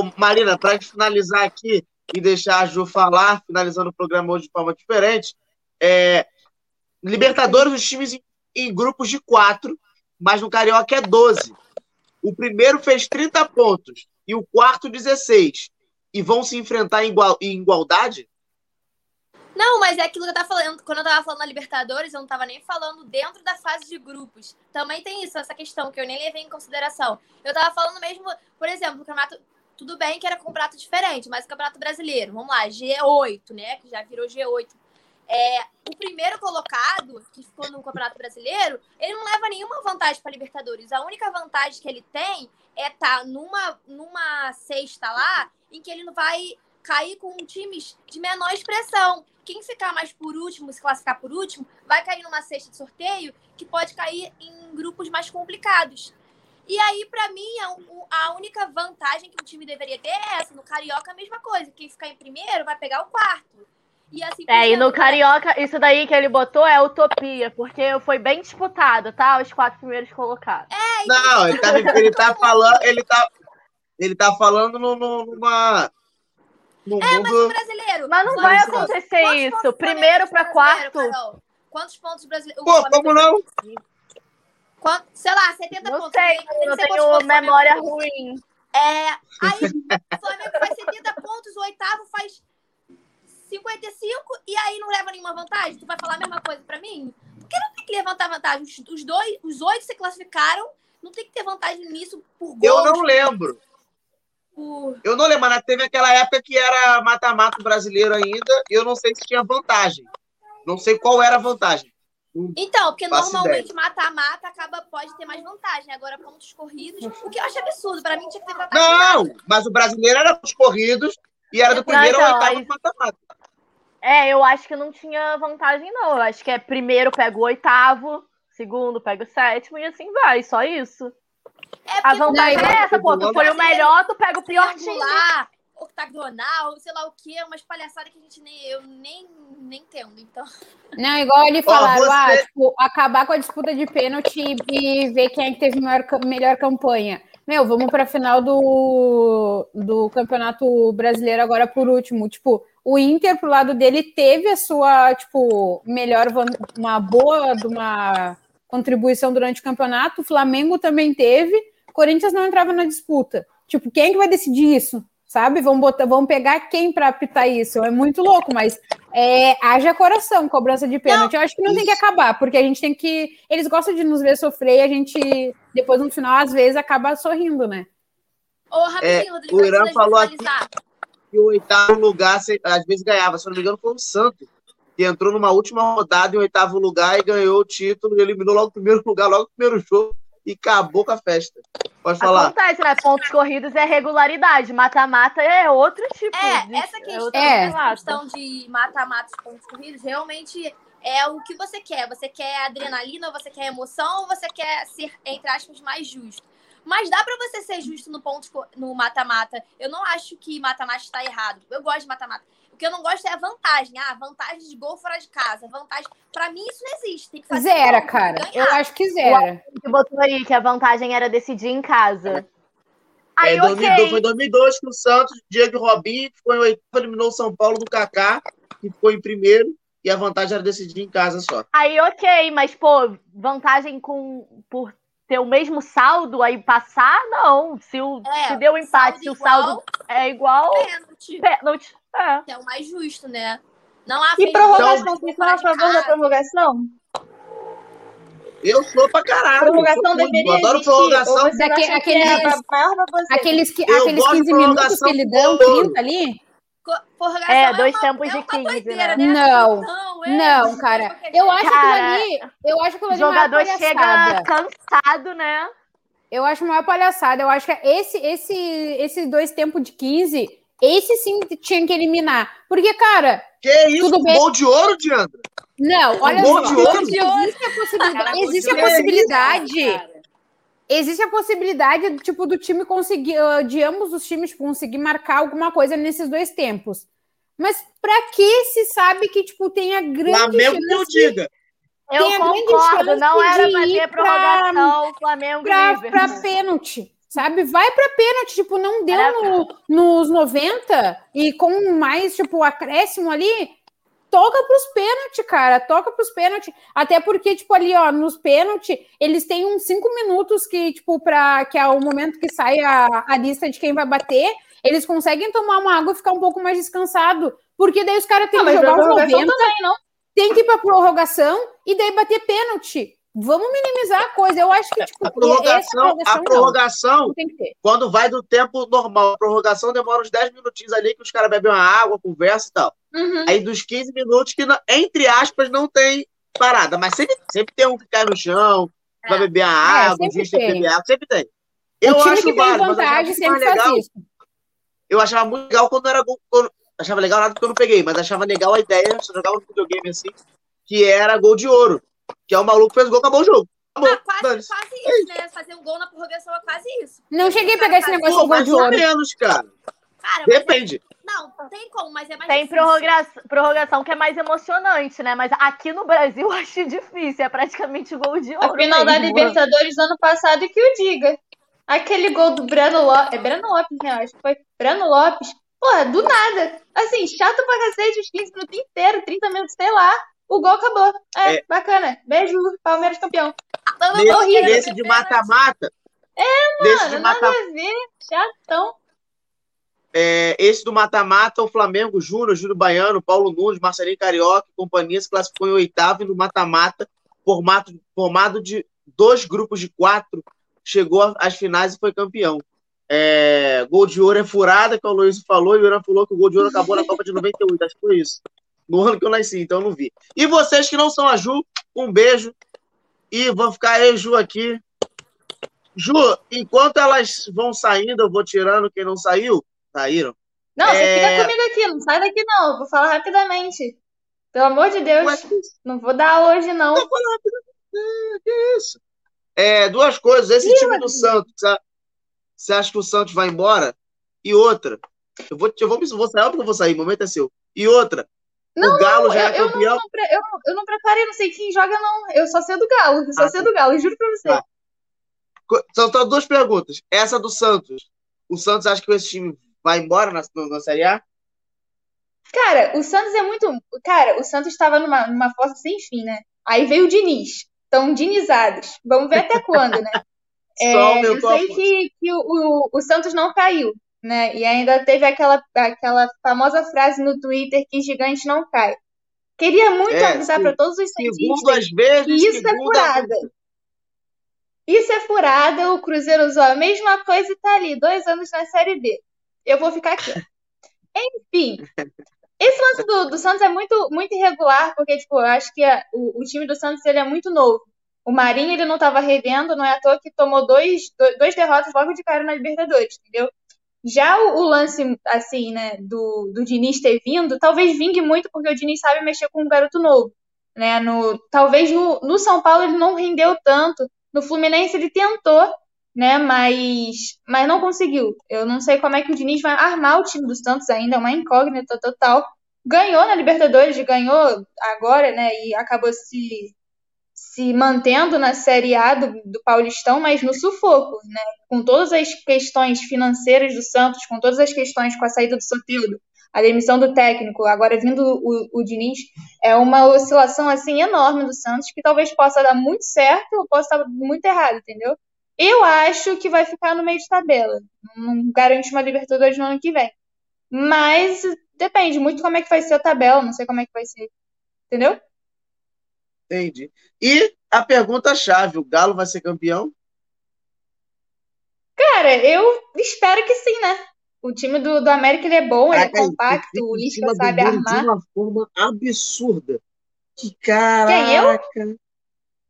o Marina, para finalizar aqui e deixar a Ju falar, finalizando o programa hoje de forma diferente, é, Libertadores, os times em, em grupos de quatro, mas no Carioca é 12. O primeiro fez 30 pontos e o quarto 16. E vão se enfrentar em, igual, em igualdade? Não, mas é aquilo que eu tava falando. Quando eu tava falando na Libertadores, eu não tava nem falando dentro da fase de grupos. Também tem isso, essa questão que eu nem levei em consideração. Eu tava falando mesmo, por exemplo, o campeonato. Tudo bem que era campeonato diferente, mas o campeonato brasileiro, vamos lá, G8, né? Que já virou G8. É, o primeiro colocado, que ficou no Campeonato Brasileiro, ele não leva nenhuma vantagem para Libertadores. A única vantagem que ele tem é estar numa, numa sexta lá, em que ele não vai cair com times de menor expressão. Quem ficar mais por último, se classificar por último, vai cair numa cesta de sorteio que pode cair em grupos mais complicados. E aí, para mim, a, o- a única vantagem que o time deveria ter é essa. No Carioca, a mesma coisa. Quem ficar em primeiro vai pegar o quarto. E assim É, e no Carioca, isso daí que ele botou é utopia, porque foi bem disputado, tá? Os quatro primeiros colocados. Não, ele tá, ele tá falando, ele tá, ele tá falando no, no, numa. No É, mas o mundo. brasileiro. Mas não vai acontecer quantos isso. o Primeiro brasileiro, quarto. Carol? Quantos pontos o brasileiro? o Pô, Flamengo como não? Quant- sei lá, 70 Não pontos. sei, eu tenho o memória ruim. É, aí o Flamengo faz 70 pontos, o oitavo faz 55 e aí não leva nenhuma vantagem? Tu vai falar a mesma coisa pra mim? Porque não tem que levantar vantagem. Os, os dois, os oito se classificaram, não tem que ter vantagem nisso por gol. Eu não lembro. Eu não lembro, mas teve aquela época que era mata-mata brasileiro ainda, e eu não sei se tinha vantagem. Não sei qual era a vantagem. Então, porque normalmente mata-mata acaba pode ter mais vantagem. Agora, pontos corridos, o que eu acho absurdo. Pra mim tinha que ter vantagem. Não, mas o brasileiro era os corridos e era do primeiro ao então, oitavo aí- do mata-mata. É, eu acho que não tinha vantagem, não. Eu acho que é primeiro pega o oitavo, segundo pega o sétimo e assim vai, só isso. É A vantagem é essa, pô. Tu foi o melhor, tu pega o pior time. octagonal, sei lá o que, umas palhaçadas que a gente nem, eu nem, nem entendo. Então, Não, igual eles falaram, você- ah, tipo, acabar com a disputa de pênalti e ver quem é que teve melhor, melhor campanha. Meu, vamos para a final do, do Campeonato Brasileiro agora por último. Tipo, o Inter, pro lado dele, teve a sua, tipo, melhor, uma boa de uma contribuição durante o campeonato. O Flamengo também teve. O Corinthians não entrava na disputa. Tipo, quem é que vai decidir isso? Sabe? Vamos, botar, vamos pegar quem para apitar isso? É muito louco, mas é, haja coração, cobrança de pênalti. Eu acho que não tem que isso. acabar, porque a gente tem que. Eles gostam de nos ver sofrer e a gente, depois no final, às vezes, acaba sorrindo, né? ô, rapidinho, Rodrigo, o Irã falou aqui- finalizar. E o oitavo lugar, às vezes ganhava. Se eu não me engano, foi o Santos, que entrou numa última rodada em oitavo lugar e ganhou o título e eliminou logo o primeiro lugar, logo o primeiro jogo e acabou com a festa. Pode falar. Acontece, né? Pontos corridos é regularidade. Mata-mata é outro tipo. É, de- essa questão, É. essa questão de mata-mata os pontos corridos realmente é o que você quer. Você quer adrenalina, você quer emoção, ou você quer ser, entre aspas, mais justo. Mas dá pra você ser justo no ponto no mata-mata. Eu não acho que mata-mata está errado. Eu gosto de mata-mata. O que eu não gosto é a vantagem. Ah, vantagem de gol fora de casa. Vantagem. Pra mim, isso não existe. Tem que fazer Zera, gol, cara. ganhar. Eu acho que zera. Que botou aí que a vantagem era decidir em casa. Aí, É, ok. 2002, foi em 2002 que o Santos, Diego e Robinho, ficou em oitavo, eliminou o São Paulo do Kaká, que ficou em primeiro, e a vantagem era decidir em casa só. Aí, ok, mas, pô, vantagem com, por ter o mesmo saldo, aí passar, não. Se, o, É, se deu um empate, se o igual, saldo é igual, pênalti. pênalti. É. Que é o mais justo, né? Não há E prorrogação, vocês são a favor da prorrogação? Eu sou pra caralho. Prorrogação deveria eu adoro existir? prorrogação. Acham que é aqueles- você? Aqueles, que, Eu aqueles gosto de 15 minutos que ele dão, gol. 30 ali. Co- Prorrogação É, dois uma- tempos é de uma 15, doideira, né? Não, Não, é, Não, cara. Eu acho Cara, aquilo ali. Eu acho aquilo O jogador chega cansado, né? Eu acho uma palhaçada. Eu acho que esse, esse, esses dois tempos de 15, esse sim tinha que eliminar. Porque, cara, Que isso? Tudo Um bem. gol de ouro, Diandra? não, olha gol só. de ouro? Existe a possibilidade. Existe a de ouro. possibilidade. Existe a possibilidade, tipo, do time conseguir, ah, de ambos os times conseguir marcar alguma coisa nesses dois tempos. Mas pra que se sabe que, tipo, tem a grande Flamengo que eu chance diga. Eu concordo, chance não era de pra ter pra- prorrogação, Flamengo pra, pra pênalti, sabe? Vai pra pênalti, tipo, não deu no- nos 90 e com mais, tipo, acréscimo ali, toca pros pênalti, cara, toca pros pênalti. Até porque, tipo, ali, ó, nos pênalti, eles têm uns cinco minutos que, tipo, pra, que é o momento que sai a, a lista de quem vai bater, eles conseguem tomar uma água e ficar um pouco mais descansado, porque daí os caras têm Não, que jogar os prorrogação 90, também, não? tem que ir pra prorrogação e daí bater pênalti. Vamos minimizar a coisa. Eu acho que, tipo, A prorrogação, a prorrogação, que ter. quando vai do tempo normal, a prorrogação demora uns 10 minutinhos ali que os caras bebem uma água, conversa e tal. Uhum. Aí dos 15 minutos que, entre aspas, não tem parada. Mas sempre, sempre tem um que cai no chão, vai beber a água, o sempre tem beber água, sempre tem. o Eu time acho que tem válido, vantagem sempre mais faz legal. isso. Eu achava muito legal quando era gol. quando- achava legal nada porque eu não peguei, mas achava legal a ideia, eu jogava no videogame assim, que era gol de ouro. Que é o maluco que fez gol, acabou o jogo. Acabou. Ah, quase, quase isso, né? Fazer um gol na prorrogação é quase isso. Não cheguei a pegar esse negócio do gol mais de ou ouro. menos, cara. Cara, é- Depende. Não, tem como, mas é mais Tem difícil. prorrogação, prorrogação que é mais emocionante, né? Mas aqui no Brasil eu acho difícil, é praticamente gol de ouro. A final da. Libertadores do ano passado que o diga. Aquele gol do Breno Lopes. É Breno Lopes, né? Acho que foi Breno Lopes. Porra, do nada. Assim, chato pra cacete, os 15 minutos inteiros, 30 minutos, sei lá. O gol acabou. É, É. bacana. Beijo, Palmeiras campeão. Não, não, Nesse, horrível. nesse de mata-mata. É, Nesse de Mano, nada mata a ver. Chatão. é, esse do mata-mata, o Flamengo, Júnior, Júlio Baiano, Paulo Nunes, Marcelinho Carioca e companhia se classificou em oitavo e no mata-mata, formato, formado de dois grupos de quatro, chegou às finais e foi campeão. É, gol de ouro é furada, que o Luiz falou, e o Irã falou que o gol de ouro acabou na Copa de 98, acho que foi isso. No ano que eu nasci, então eu não vi. E vocês que não são a Ju, um beijo. E vão ficar eu e Ju aqui. Ju, enquanto elas vão saindo, eu vou tirando quem não saiu. Saíram? Não, você É. fica comigo aqui, não sai daqui não. eu Vou falar rapidamente. Pelo amor de Deus, que não vou dar aula hoje não. Não, fala rápido. É, que isso? É, duas coisas. Esse time do Santos, você- acha que o Santos vai embora? E outra, eu vou, eu vou, eu vou sair, óbvio que eu vou sair, o momento é seu. E outra, Não, o Galo já eu, é eu não, campeão. não eu, não- eu não preparei, não sei quem joga, não. Eu só sei do Galo, eu só Ah, sei do Galo, juro pra você. Tá. São só duas perguntas. Essa do Santos. O Santos acha que esse time vai embora na, na Série A? Cara, o Santos é muito. Cara, o Santos estava numa, numa fossa sem fim, né? Aí veio o Diniz. Estão dinizados. Vamos ver até quando, né? É, eu sei que, que o, o, o Santos não caiu, né? E ainda teve aquela, aquela famosa frase no Twitter que gigante não cai. Queria muito É, avisar para todos os cientistas vezes, que isso é furada. Isso é furada, o Cruzeiro usou a mesma coisa e tá ali, dois anos na Série B. Eu vou ficar aqui. Enfim, esse lance do, do Santos é muito, muito irregular, porque, tipo, eu acho que a- o, o time do Santos ele é muito novo. O Marinho ele não estava revendo, não é à toa que tomou dois, dois, dois derrotas logo de cara na Libertadores, entendeu? Já o, o lance, assim, né, do, do Diniz ter vindo, talvez vingue muito porque o Diniz sabe mexer com um garoto novo, né? No, talvez no, no São Paulo ele não rendeu tanto, no Fluminense ele tentou, né, mas, mas não conseguiu. Eu não sei como é que o Diniz vai armar o time do Santos ainda, é uma incógnita total. Ganhou na Libertadores, ganhou agora, né, e acabou se se mantendo na Série A do, do Paulistão, mas no sufoco, né? Com todas as questões financeiras do Santos, com todas as questões com a saída do Soteldo, a demissão do técnico, agora vindo o, o Diniz, é uma oscilação assim enorme do Santos que talvez possa dar muito certo ou possa dar muito errado, entendeu? Eu acho que vai ficar no meio de tabela. Não garante uma Libertadores no ano que vem. Mas depende muito como é que vai ser a tabela, não sei como é que vai ser. Entendeu? Entendi. E a pergunta-chave: o Galo vai ser campeão? Cara, eu espero que sim, né? O time do, do América ele é bom, ele é Caraca, compacto, o Lisca sabe armar. De uma forma absurda. Que Quem, eu? caraca.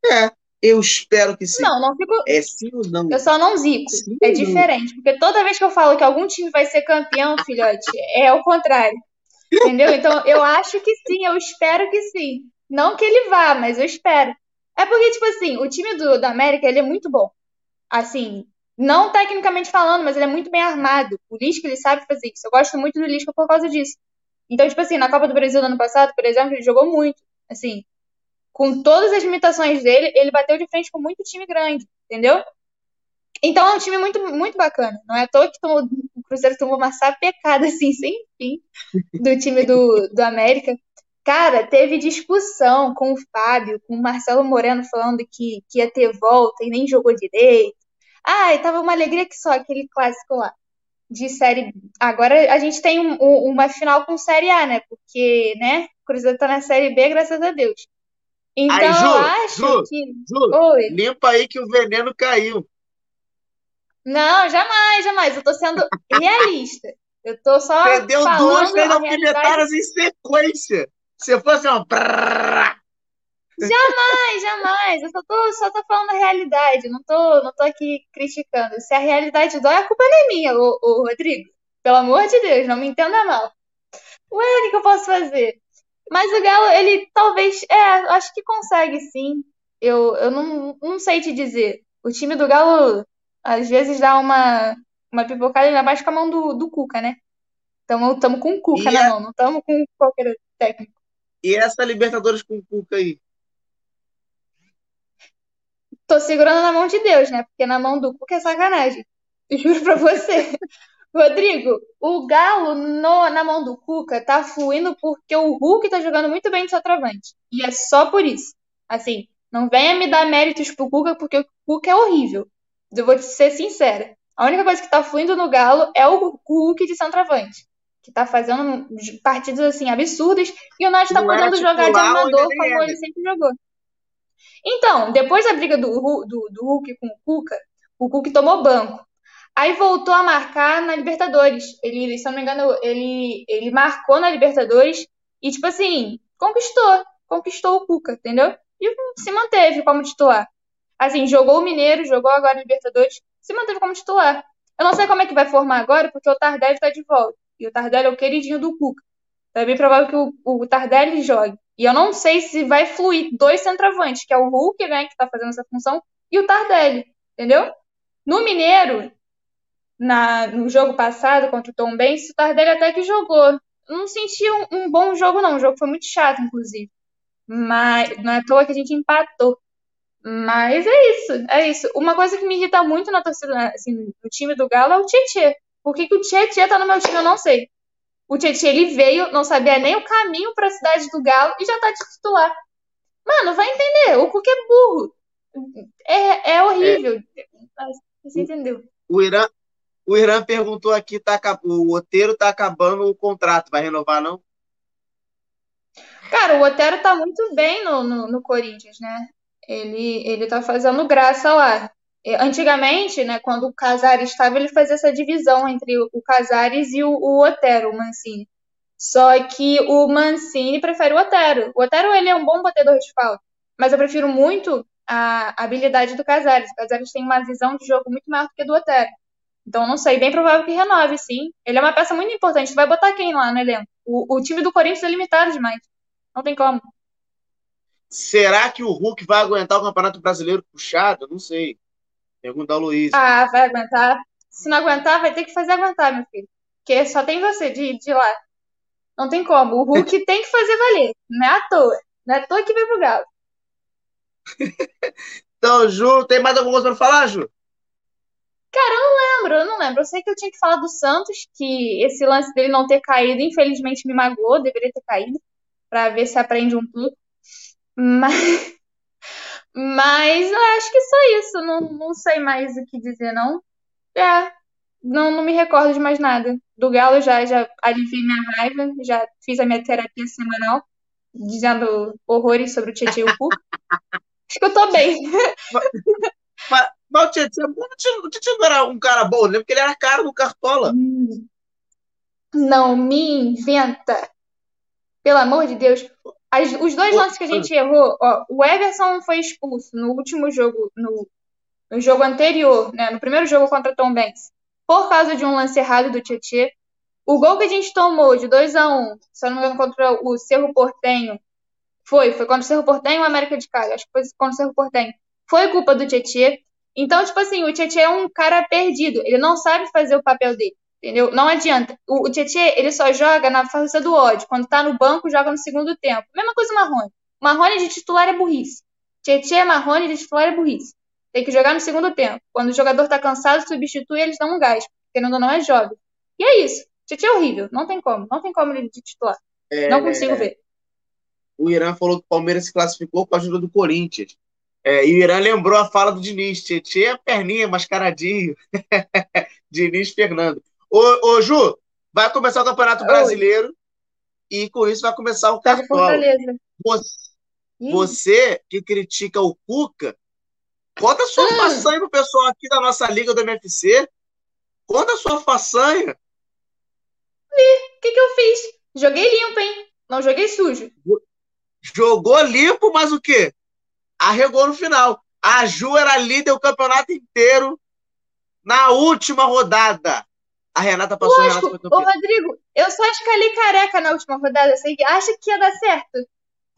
É, eu espero que sim. Não, não fico. É sim ou não? Eu só não zico. Sim É não? diferente. Porque toda vez que eu falo que algum time vai ser campeão, filhote, é o contrário. Entendeu? Então, eu acho que sim, eu espero que sim. Não que ele vá, mas eu espero. É porque, tipo assim, o time do, do América, ele é muito bom. Assim, não tecnicamente falando, mas ele é muito bem armado. O Lisca, ele sabe fazer isso. Eu gosto muito do Lisca por causa disso. Então, tipo assim, na Copa do Brasil do ano passado, por exemplo, ele jogou muito. Assim, com todas as limitações dele, ele bateu de frente com muito time grande, entendeu? Então é um time muito, muito bacana. Não é à toa que tomou, o Cruzeiro tomou uma sapecada assim, sem fim, do time do, do América. Cara, teve discussão com o Fábio, com o Marcelo Moreno falando que, que ia ter volta e nem jogou direito. Ai, tava uma alegria que só aquele clássico lá de série. Agora a gente tem um- um- uma final com série A, né? Porque, né? O Cruzeiro tá na série B, graças a Deus. Então Aí, Ju, eu acho Ju, que. Ju, Oi. limpa aí que o veneno caiu. Não, jamais, jamais. Eu tô sendo realista. Eu tô só Você deu duas falando três a realidade. alfinetadas em sequência. Assim, ó. prrrr. Jamais, jamais. Eu só tô, só tô falando a realidade. Não tô, não tô aqui criticando. Se a realidade dói, a culpa não é minha, ô Rodrigo. Pelo amor de Deus, não me entenda mal. Ué, o que que eu posso fazer? Mas o Galo, ele talvez. É, acho que consegue sim. Eu, eu não, não sei te dizer. O time do Galo, às vezes, dá uma, uma pipocada, ainda mais com a mão do, do Cuca, né? Tamo, tamo com o Cuca E na a- mão, não tamo com qualquer técnico. E essa Libertadores com o Cuca aí? Tô segurando na mão de Deus, né? Porque na mão do Cuca é sacanagem. Juro pra você. Rodrigo, o Galo no- na mão do Cuca tá fluindo porque o Hulk tá jogando muito bem de centroavante. E é só por isso. Assim, não venha me dar méritos pro Cuca porque o Cuca é horrível. Eu vou te ser sincera. A única coisa que tá fluindo no Galo é o Hulk de centroavante. Que tá fazendo partidas assim absurdas e o Nath tá Não podendo jogar de armador como é, ele sempre jogou. Então, depois da briga do, do, do Hulk com o Cuca, o Cuca tomou banco. Aí voltou a marcar na Libertadores. Ele, se eu não me engano, ele, ele marcou na Libertadores e, tipo assim, conquistou. Conquistou o Cuca, entendeu? E se manteve como titular. Assim, jogou o Mineiro, jogou agora a Libertadores, se manteve como titular. Eu não sei como é que vai formar agora, porque o Tardelli tá de volta. E o Tardelli é o queridinho do Cuca. Então é bem provável que o, o Tardelli jogue. E eu não sei se vai fluir dois centroavantes, que é o Hulk, né, que tá fazendo essa função, e o Tardelli, entendeu? No Mineiro, na, no jogo passado contra o Tom Benz, o Tardelli até que jogou. Não senti um, um, bom jogo, não. O jogo foi muito chato, inclusive. Mas não é à toa que a gente empatou. Mas é isso, é isso. Uma coisa que me irrita muito na torcida, assim, no time do Galo é o Tietê. Por que, que o Tietê tá no meu time, eu não sei. O Tietê, ele veio, não sabia nem o caminho para a cidade do Galo e já tá de titular. Mano, vai entender. O Cuca é burro. É, é horrível. É. Você entendeu? O Irã, o Irã perguntou aqui, tá, o Oteiro tá acabando o contrato, vai renovar, não? Cara, o Otero tá muito bem no, no, no Corinthians, né? Ele, ele tá fazendo graça lá. Antigamente, né, quando o Casares estava, ele fazia essa divisão entre o Casares e o, o Otero, o Mancini. Só que o Mancini prefere o Otero. O Otero ele é um bom batedor de falta, mas eu prefiro muito a habilidade do Casares. O Casares tem uma visão de jogo muito maior do que a do Otero. Então, não sei, bem provável que renove, sim. Ele é uma peça muito importante. Vai botar quem lá no elenco? O, o time do Corinthians é limitado demais. Não tem como. Será que o Hulk vai aguentar o Campeonato Brasileiro puxado? Não sei. Pergunta ao Luiz. Ah, vai aguentar. Se não aguentar, vai ter que fazer aguentar, meu filho. Porque só tem você de, de lá. Não tem como. O Hulk tem que fazer valer. Não é à toa. Não é à toa que veio pro Galo. então, Ju, tem mais alguma coisa pra falar, Ju? Cara, eu não lembro, eu não lembro. Eu sei que eu tinha que falar do Santos, que esse lance dele não ter caído, infelizmente me magoou, deveria ter caído, para ver se aprende um pouco. Mas, mas eu acho que só isso, não, não sei mais o que dizer, não. É, não, não me recordo de mais nada. Do Galo já, já aliviei minha raiva, já fiz a minha terapia semanal, dizendo horrores sobre o Tietchan e o. Acho que eu tô bem. Mas, mas o Tietchan, não era um cara bom, né? Porque ele era caro no Cartola. Não me inventa. Pelo amor de Deus. As, os dois lances que a gente errou, ó, o Everson foi expulso no último jogo, no, no jogo anterior, né, no primeiro jogo contra Tom Banks, por causa de um lance errado do Tietchan. O gol que a gente tomou de 2 a 1 um, se eu não me engano, contra o Cerro Portenho, foi, foi contra o Cerro Portenho ou América de Cali, acho que foi contra o Cerro Portenho. Foi culpa do Tietchan. Então, tipo assim, o Tietchan é um cara perdido, ele não sabe fazer o papel dele. Entendeu? Não adianta. O, o Tietchan, ele só joga na força do ódio. Quando tá no banco, joga no segundo tempo. Mesma coisa o Marrone. Marrone de titular é burrice. Tietchan, Marrone de titular é burrice. Tem que jogar no segundo tempo. Quando o jogador tá cansado, substitui, eles dão um gás. Querendo ou não, é jovem. E é isso. Tietchan é horrível. Não tem como. Não tem como ele de titular. É... Não consigo ver. O Irã falou que o Palmeiras se classificou com a ajuda do Corinthians. É, e o Irã lembrou a fala do Diniz. Tietchan é a perninha, mascaradinho. Diniz Fernando. Ô, ô Ju, vai começar o Campeonato Brasileiro e com isso vai começar o Cartola. Você, você que critica o Cuca, conta a sua hum. façanha pro pessoal aqui da nossa liga do MFC. Conta a sua façanha. O que, que eu fiz? Joguei limpo, hein? Não joguei sujo. Jogou limpo, mas o quê? Arregou no final. A Ju era líder o campeonato inteiro na última rodada. A Renata passou Lógico. a Renata foi Ô, Rodrigo, eu só escalei careca na última rodada. Você acha que ia dar certo?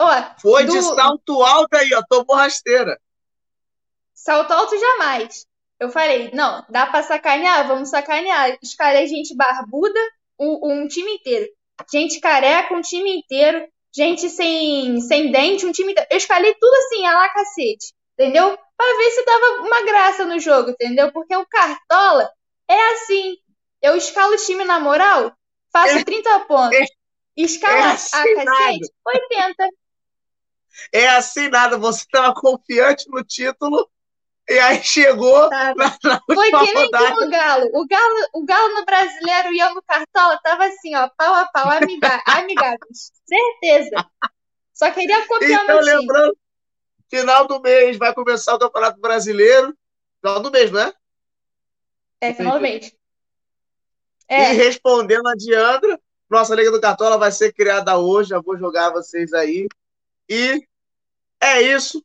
Ó, foi do... de salto alto aí, ó. Tomou rasteira. Salto alto jamais. Eu falei, não, dá pra sacanear? Vamos sacanear. Escalei gente barbuda, um, um time inteiro. Gente careca, um time inteiro. Gente sem, sem dente, um time inteiro. Eu escalei tudo assim, a lá cacete. Entendeu? Pra ver se dava uma graça no jogo, entendeu? Porque o Cartola é assim. Eu escalo o time na moral, faço é, 30 pontos. É, Escala é a cacete, 80. É assim nada, você estava confiante no título e aí chegou na, na Foi que nem rodada. o Galo. O Galo. O Galo no brasileiro e eu no Cartola tava assim, ó, pau a pau, amiga, amigáveis. Certeza. Só queria copiar então, meu time. lembrando, final do mês vai começar o Campeonato Brasileiro. Final do mês, não é? É, final do mês. É. E respondendo a Diandra, nossa Liga do Cartola vai ser criada hoje, já vou jogar vocês aí. E é isso.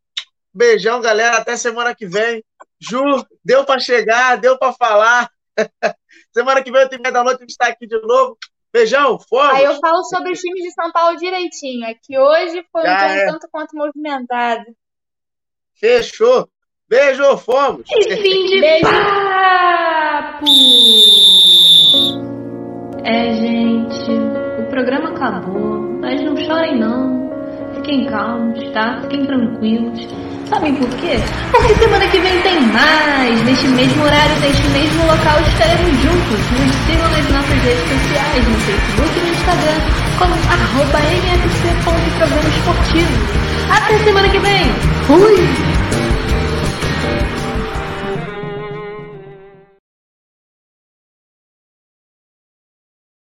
Beijão, galera. Até semana que vem. Ju, deu para chegar, deu para falar. semana que vem, eu tenho meia da noite, a gente está aqui de novo. Beijão, fomos. Aí eu falo sobre os times de São Paulo direitinho. É que hoje foi um dia é. tanto quanto movimentado. Fechou. Beijo, fomos. E fim de Beijo. Papo! É, gente, o programa acabou, mas não chorem não. Fiquem calmos, tá? Fiquem tranquilos. Sabem por quê? Porque semana que vem tem mais! Neste mesmo horário, neste mesmo local, estaremos juntos. Nos sigam nas nossas redes sociais, no Facebook e no Instagram, como arroba esportivo. Até semana que vem! Fui!